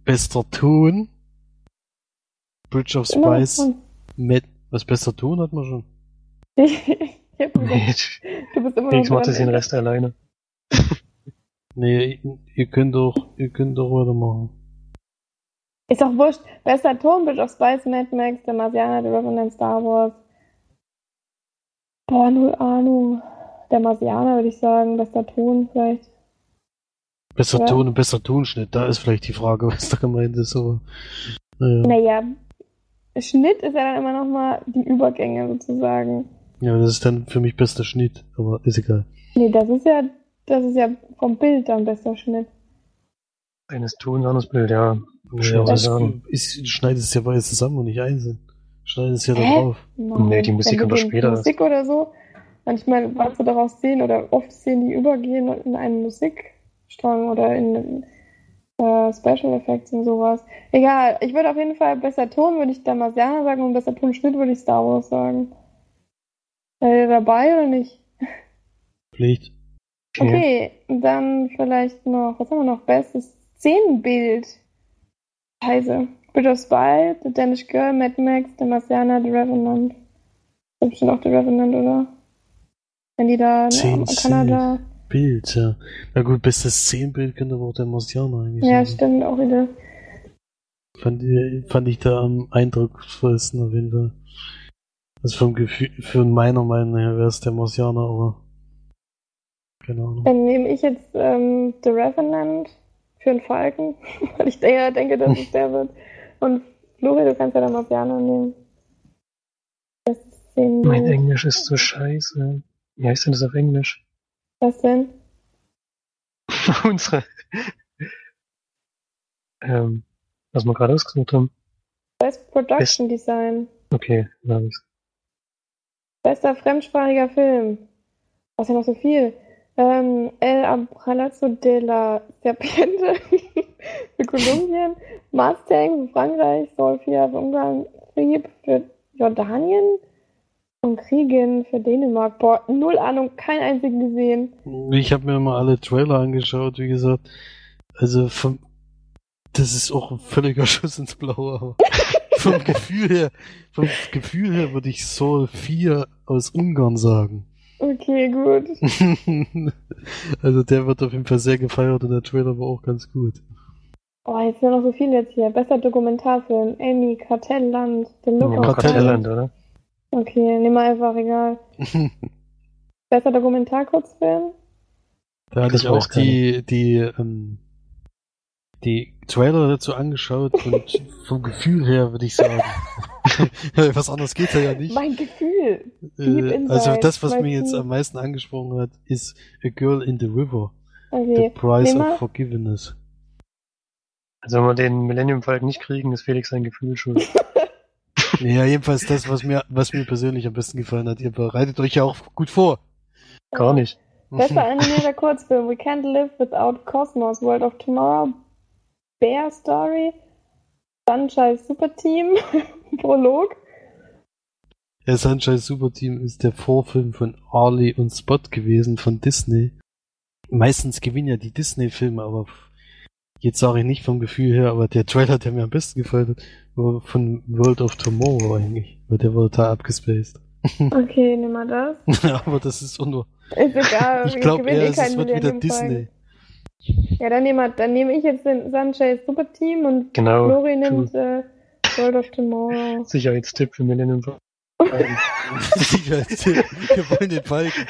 Bester Ton, Bridge of Spice. Mad, was bester Ton hat man schon? [LAUGHS] ich Nee, du bist immer noch ich mach das den Rest alleine. [LAUGHS] Nee, ihr könnt doch, ihr könnt doch weitermachen. Ist doch wurscht. Bester Ton, Bridge of Spice, Mad Max, der Marsianer, The Revenant, Star Wars. Boah, null Ahnung. Der Marsianer würde ich sagen, bester Ton vielleicht. Besser Ja. Ton und besser Tonschnitt, da ist vielleicht die Frage, [LAUGHS] was da gemeint ist, aber. Naja. Naja, Schnitt ist ja dann immer noch mal die Übergänge sozusagen. Ja, das ist dann für mich bester Schnitt, aber ist egal. Nee, das ist ja, das ist ja vom Bild dann bester Schnitt. Eines Tons, anderes Bild, ja. Ja, das sagen. ist, du schneidest es ja beides zusammen und nicht einzeln. Schneidest es ja da drauf. Nee, die Musik kommt doch später. Musik oder so. Manchmal, was wir daraus sehen, oder oft sehen die übergehen in einen Musikstrang oder in äh, Special Effects und sowas. Egal, ich würde auf jeden Fall besser Ton, würde ich da Marsianer sagen, und besser Tonschnitt würde ich Star Wars sagen. Seid ihr dabei oder nicht? Pflicht. Okay, dann vielleicht noch, was haben wir noch? Bestes Szenenbild. Scheiße. Bridge of Spy, The Danish Girl, Mad Max, The Marsianer, The Revenant. Das ist bestimmt auch The Revenant, oder? Wenn die da ne, Zehn in Kanada. Bild, ja. Na gut, bestes Szenenbild könnte aber auch der Marsianer eigentlich Ja, sein. stimmt, auch wieder. Fand, ich- fand ich da am eindrucksvollsten auf jeden Fall. Also vom Gefühl, für meiner Meinung her wäre es der Marsianer, aber keine Ahnung. Dann nehme ich jetzt ähm, The Revenant für den Falken, [LAUGHS] weil ich denke, denke, dass es [LAUGHS] der wird. Und Flori, du kannst ja den Marsianer nehmen. Mein. Englisch ist so scheiße. Wie heißt denn das auf Englisch? Was denn? [LAUGHS] Unsere. ähm, was wir gerade ausgesucht haben. Best Production Design. Okay, dann hab ich's. Bester fremdsprachiger Film. Was ist ja noch so viel? Ähm, El Abrazo de la Serpiente [LAUGHS] für Kolumbien, Mustang für Frankreich, Solfia für Ungarn, Frieb für Jordanien und Kriegen für Dänemark. Boah, null Ahnung, keinen einzigen gesehen. Ich habe mir mal alle Trailer angeschaut, wie gesagt. Also vom, das ist auch ein völliger [LAUGHS] Schuss ins Blaue, vom Gefühl her, vom Gefühl her würde ich Soul 4 aus Ungarn sagen. Okay, gut. [LAUGHS] also der wird auf jeden Fall sehr gefeiert und der Trailer war auch ganz gut. Oh, jetzt sind noch so viele jetzt hier. Bester Dokumentarfilm, Amy, Kartellland, The Look Ja, of Kartelland, oder? Okay, nehmen wir einfach, egal. [LAUGHS] Bester Dokumentarkurzfilm? Da hatte ich auch die, die, ähm, die Trailer dazu angeschaut und vom Gefühl her würde ich sagen, [LAUGHS] was anderes geht da ja nicht. Mein Gefühl. Äh, also das, was mir jetzt am meisten angesprochen hat, ist A Girl in the River, The Okay. Price Nehmen wir- of Forgiveness. Also wenn wir den Millennium Falcon nicht kriegen, ist Felix sein Gefühl schuld. [LAUGHS] Ja, jedenfalls das, was mir, was mir persönlich am besten gefallen hat. Ihr bereitet euch ja auch gut vor. Gar nicht. Bester [LAUGHS] animierter Kurzfilm. We Can't Live Without Cosmos. World of Tomorrow. Bear Story. Sunshine Super Team. [LAUGHS] Prolog. Der Sunshine Super Team ist der Vorfilm von Arlie und Spot gewesen von Disney. Meistens gewinnen ja die Disney-Filme, aber jetzt sage ich nicht vom Gefühl her, aber der Trailer, der mir am besten gefallen hat, war von World of Tomorrow eigentlich, weil der wurde da abgespaced. [LAUGHS] Okay, nehmen wir das. aber das ist auch nur, Ist egal. [LAUGHS] ich glaube eher, es wird wieder Disney. Ja, dann nehme, dann nehme ich jetzt den Sunshine Super Team und Genau. Flori nimmt äh, World of Tomorrow. Sicherheitstipp für Millennium [LAUGHS] Falcon. Wir wollen den Falken.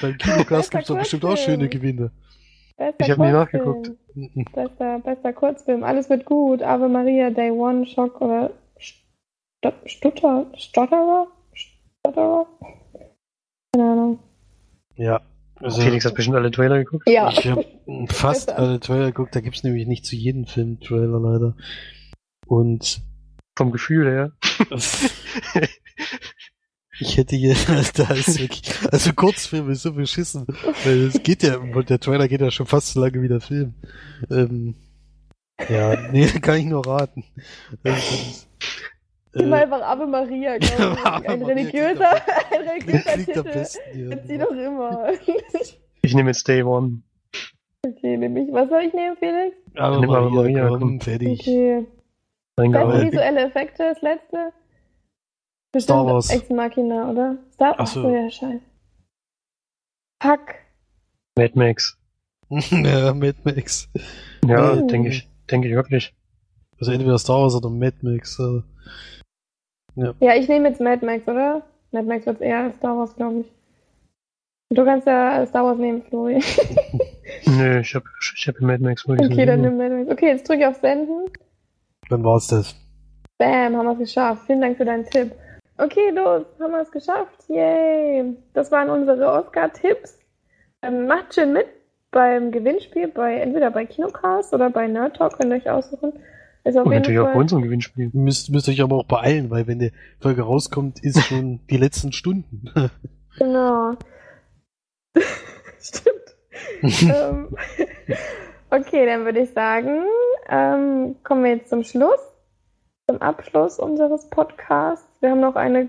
Beim Kinocast Bester gibt's doch bestimmt auch schöne Gewinne. Bester Ich hab nie nachgeguckt. Bester, bester Kurzfilm. Alles wird gut. Ave Maria, Day One, Schock oder St Stutter, Stotterer? Stotterer? Keine Ahnung. Ja. Also, Felix hat bestimmt alle Trailer geguckt. Ja. Ich habe fast alle Trailer geguckt, da gibt's nämlich nicht zu jedem Film Trailer leider. Und Vom Gefühl her. [LAUGHS] ich hätte hier, [LAUGHS] da ist wirklich, also Kurzfilm ist so beschissen, weil es geht ja, der Trailer geht ja schon fast so lange wie der Film. Ähm, ja, nee, [LAUGHS] kann ich nur raten. Nimm äh, einfach Ave Maria, [LAUGHS] glaube ich. Ave Ein Maria religiöser, [LAUGHS] ein religiöser Titel. besten. Jetzt sie doch immer. [LAUGHS] Ich nehme jetzt Day One. Okay, nehme ich. Was soll ich nehmen, Felix? Nimm aber Maria, Maria, komm, komm. fertig. Okay. Gott. visuelle Effekte, das letzte? Star Wars. Ex Machina, oder? Star Ach so. Achso, ja, scheiße. Fuck. Mad Max. ja, Mad Max. Ja, Oh. denke ich. Denke ich wirklich. Also entweder Star Wars oder Mad Max. äh. Ja, ich nehme jetzt Mad Max, oder? Mad Max wird eher als Star Wars, glaube ich. Du kannst ja Star Wars nehmen, Flori. [LAUGHS] Nö, ich hab, ich hab Mad Max okay, dann nimm Mad Max. Okay, jetzt drücke ich auf Senden. Wann war's das? Bam, haben wir es geschafft. Vielen Dank für deinen Tipp. Okay, los, haben wir es geschafft. Yay. Das waren unsere Oscar-Tipps. Ähm, macht schön mit beim Gewinnspiel, bei entweder bei Kinocast oder bei Nerd Talk, könnt ihr euch aussuchen. Auf Und natürlich auch bei unserem Gewinnspiel. Müsst, müsst euch aber auch beeilen, weil wenn die Folge rauskommt, ist schon [LAUGHS] die letzten Stunden. Genau. [LAUGHS] Stimmt. ähm, [LAUGHS] okay, dann würde ich sagen, ähm, kommen wir jetzt zum Schluss, zum Abschluss unseres Podcasts. Wir haben noch eine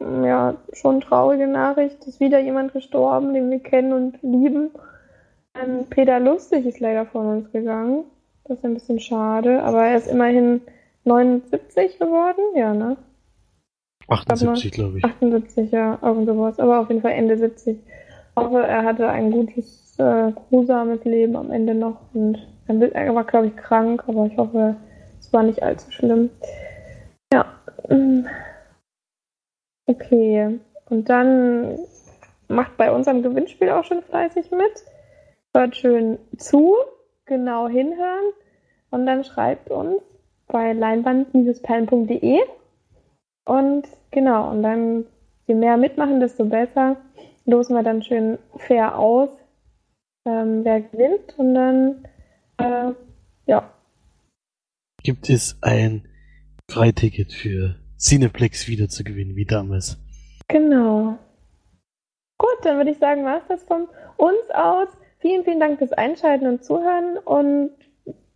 ja, schon traurige Nachricht. Es ist wieder jemand gestorben, den wir kennen und lieben. Ähm, Peter Lustig ist leider von uns gegangen. Das ist ein bisschen schade, aber er ist immerhin 79 geworden. Ja, ne? 78, glaube ich. 78, ja, irgend sowas. Aber auf jeden Fall Ende 70. Ich hoffe, er hatte ein gutes, äh, grusames Leben am Ende noch. Und er war, glaube ich, krank, aber ich hoffe, es war nicht allzu schlimm. Ja. mm. Okay. Und dann macht bei unserem Gewinnspiel auch schon fleißig mit. Hört schön zu, genau hinhören. Und dann schreibt uns bei leinwand-perlen.de. Und genau, und dann je mehr mitmachen, desto besser. Losen wir dann schön fair aus, ähm, wer gewinnt. Und dann, äh, ja, Gibt es ein Freiticket für Cineplex wieder zu gewinnen, wie damals? genau. Gut, dann würde ich sagen, war es das von uns aus. Vielen, vielen Dank fürs Einschalten und Zuhören. Und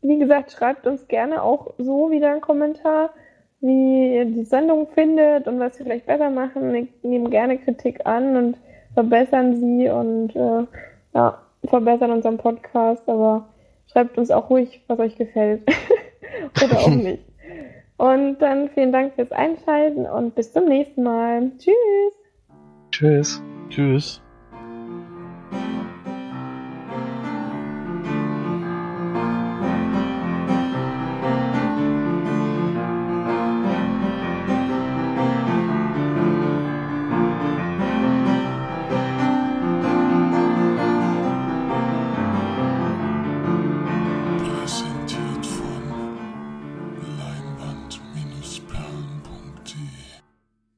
wie gesagt, schreibt uns gerne auch so wieder einen Kommentar, wie ihr die Sendung findet und was wir vielleicht besser machen. Wir nehmen gerne Kritik an und verbessern sie und äh, ja, verbessern unseren Podcast. Aber schreibt uns auch ruhig, was euch gefällt. [LAUGHS] Oder auch [LAUGHS] nicht. Und dann vielen Dank fürs Einschalten und bis zum nächsten Mal. Tschüss. Tschüss. Tschüss.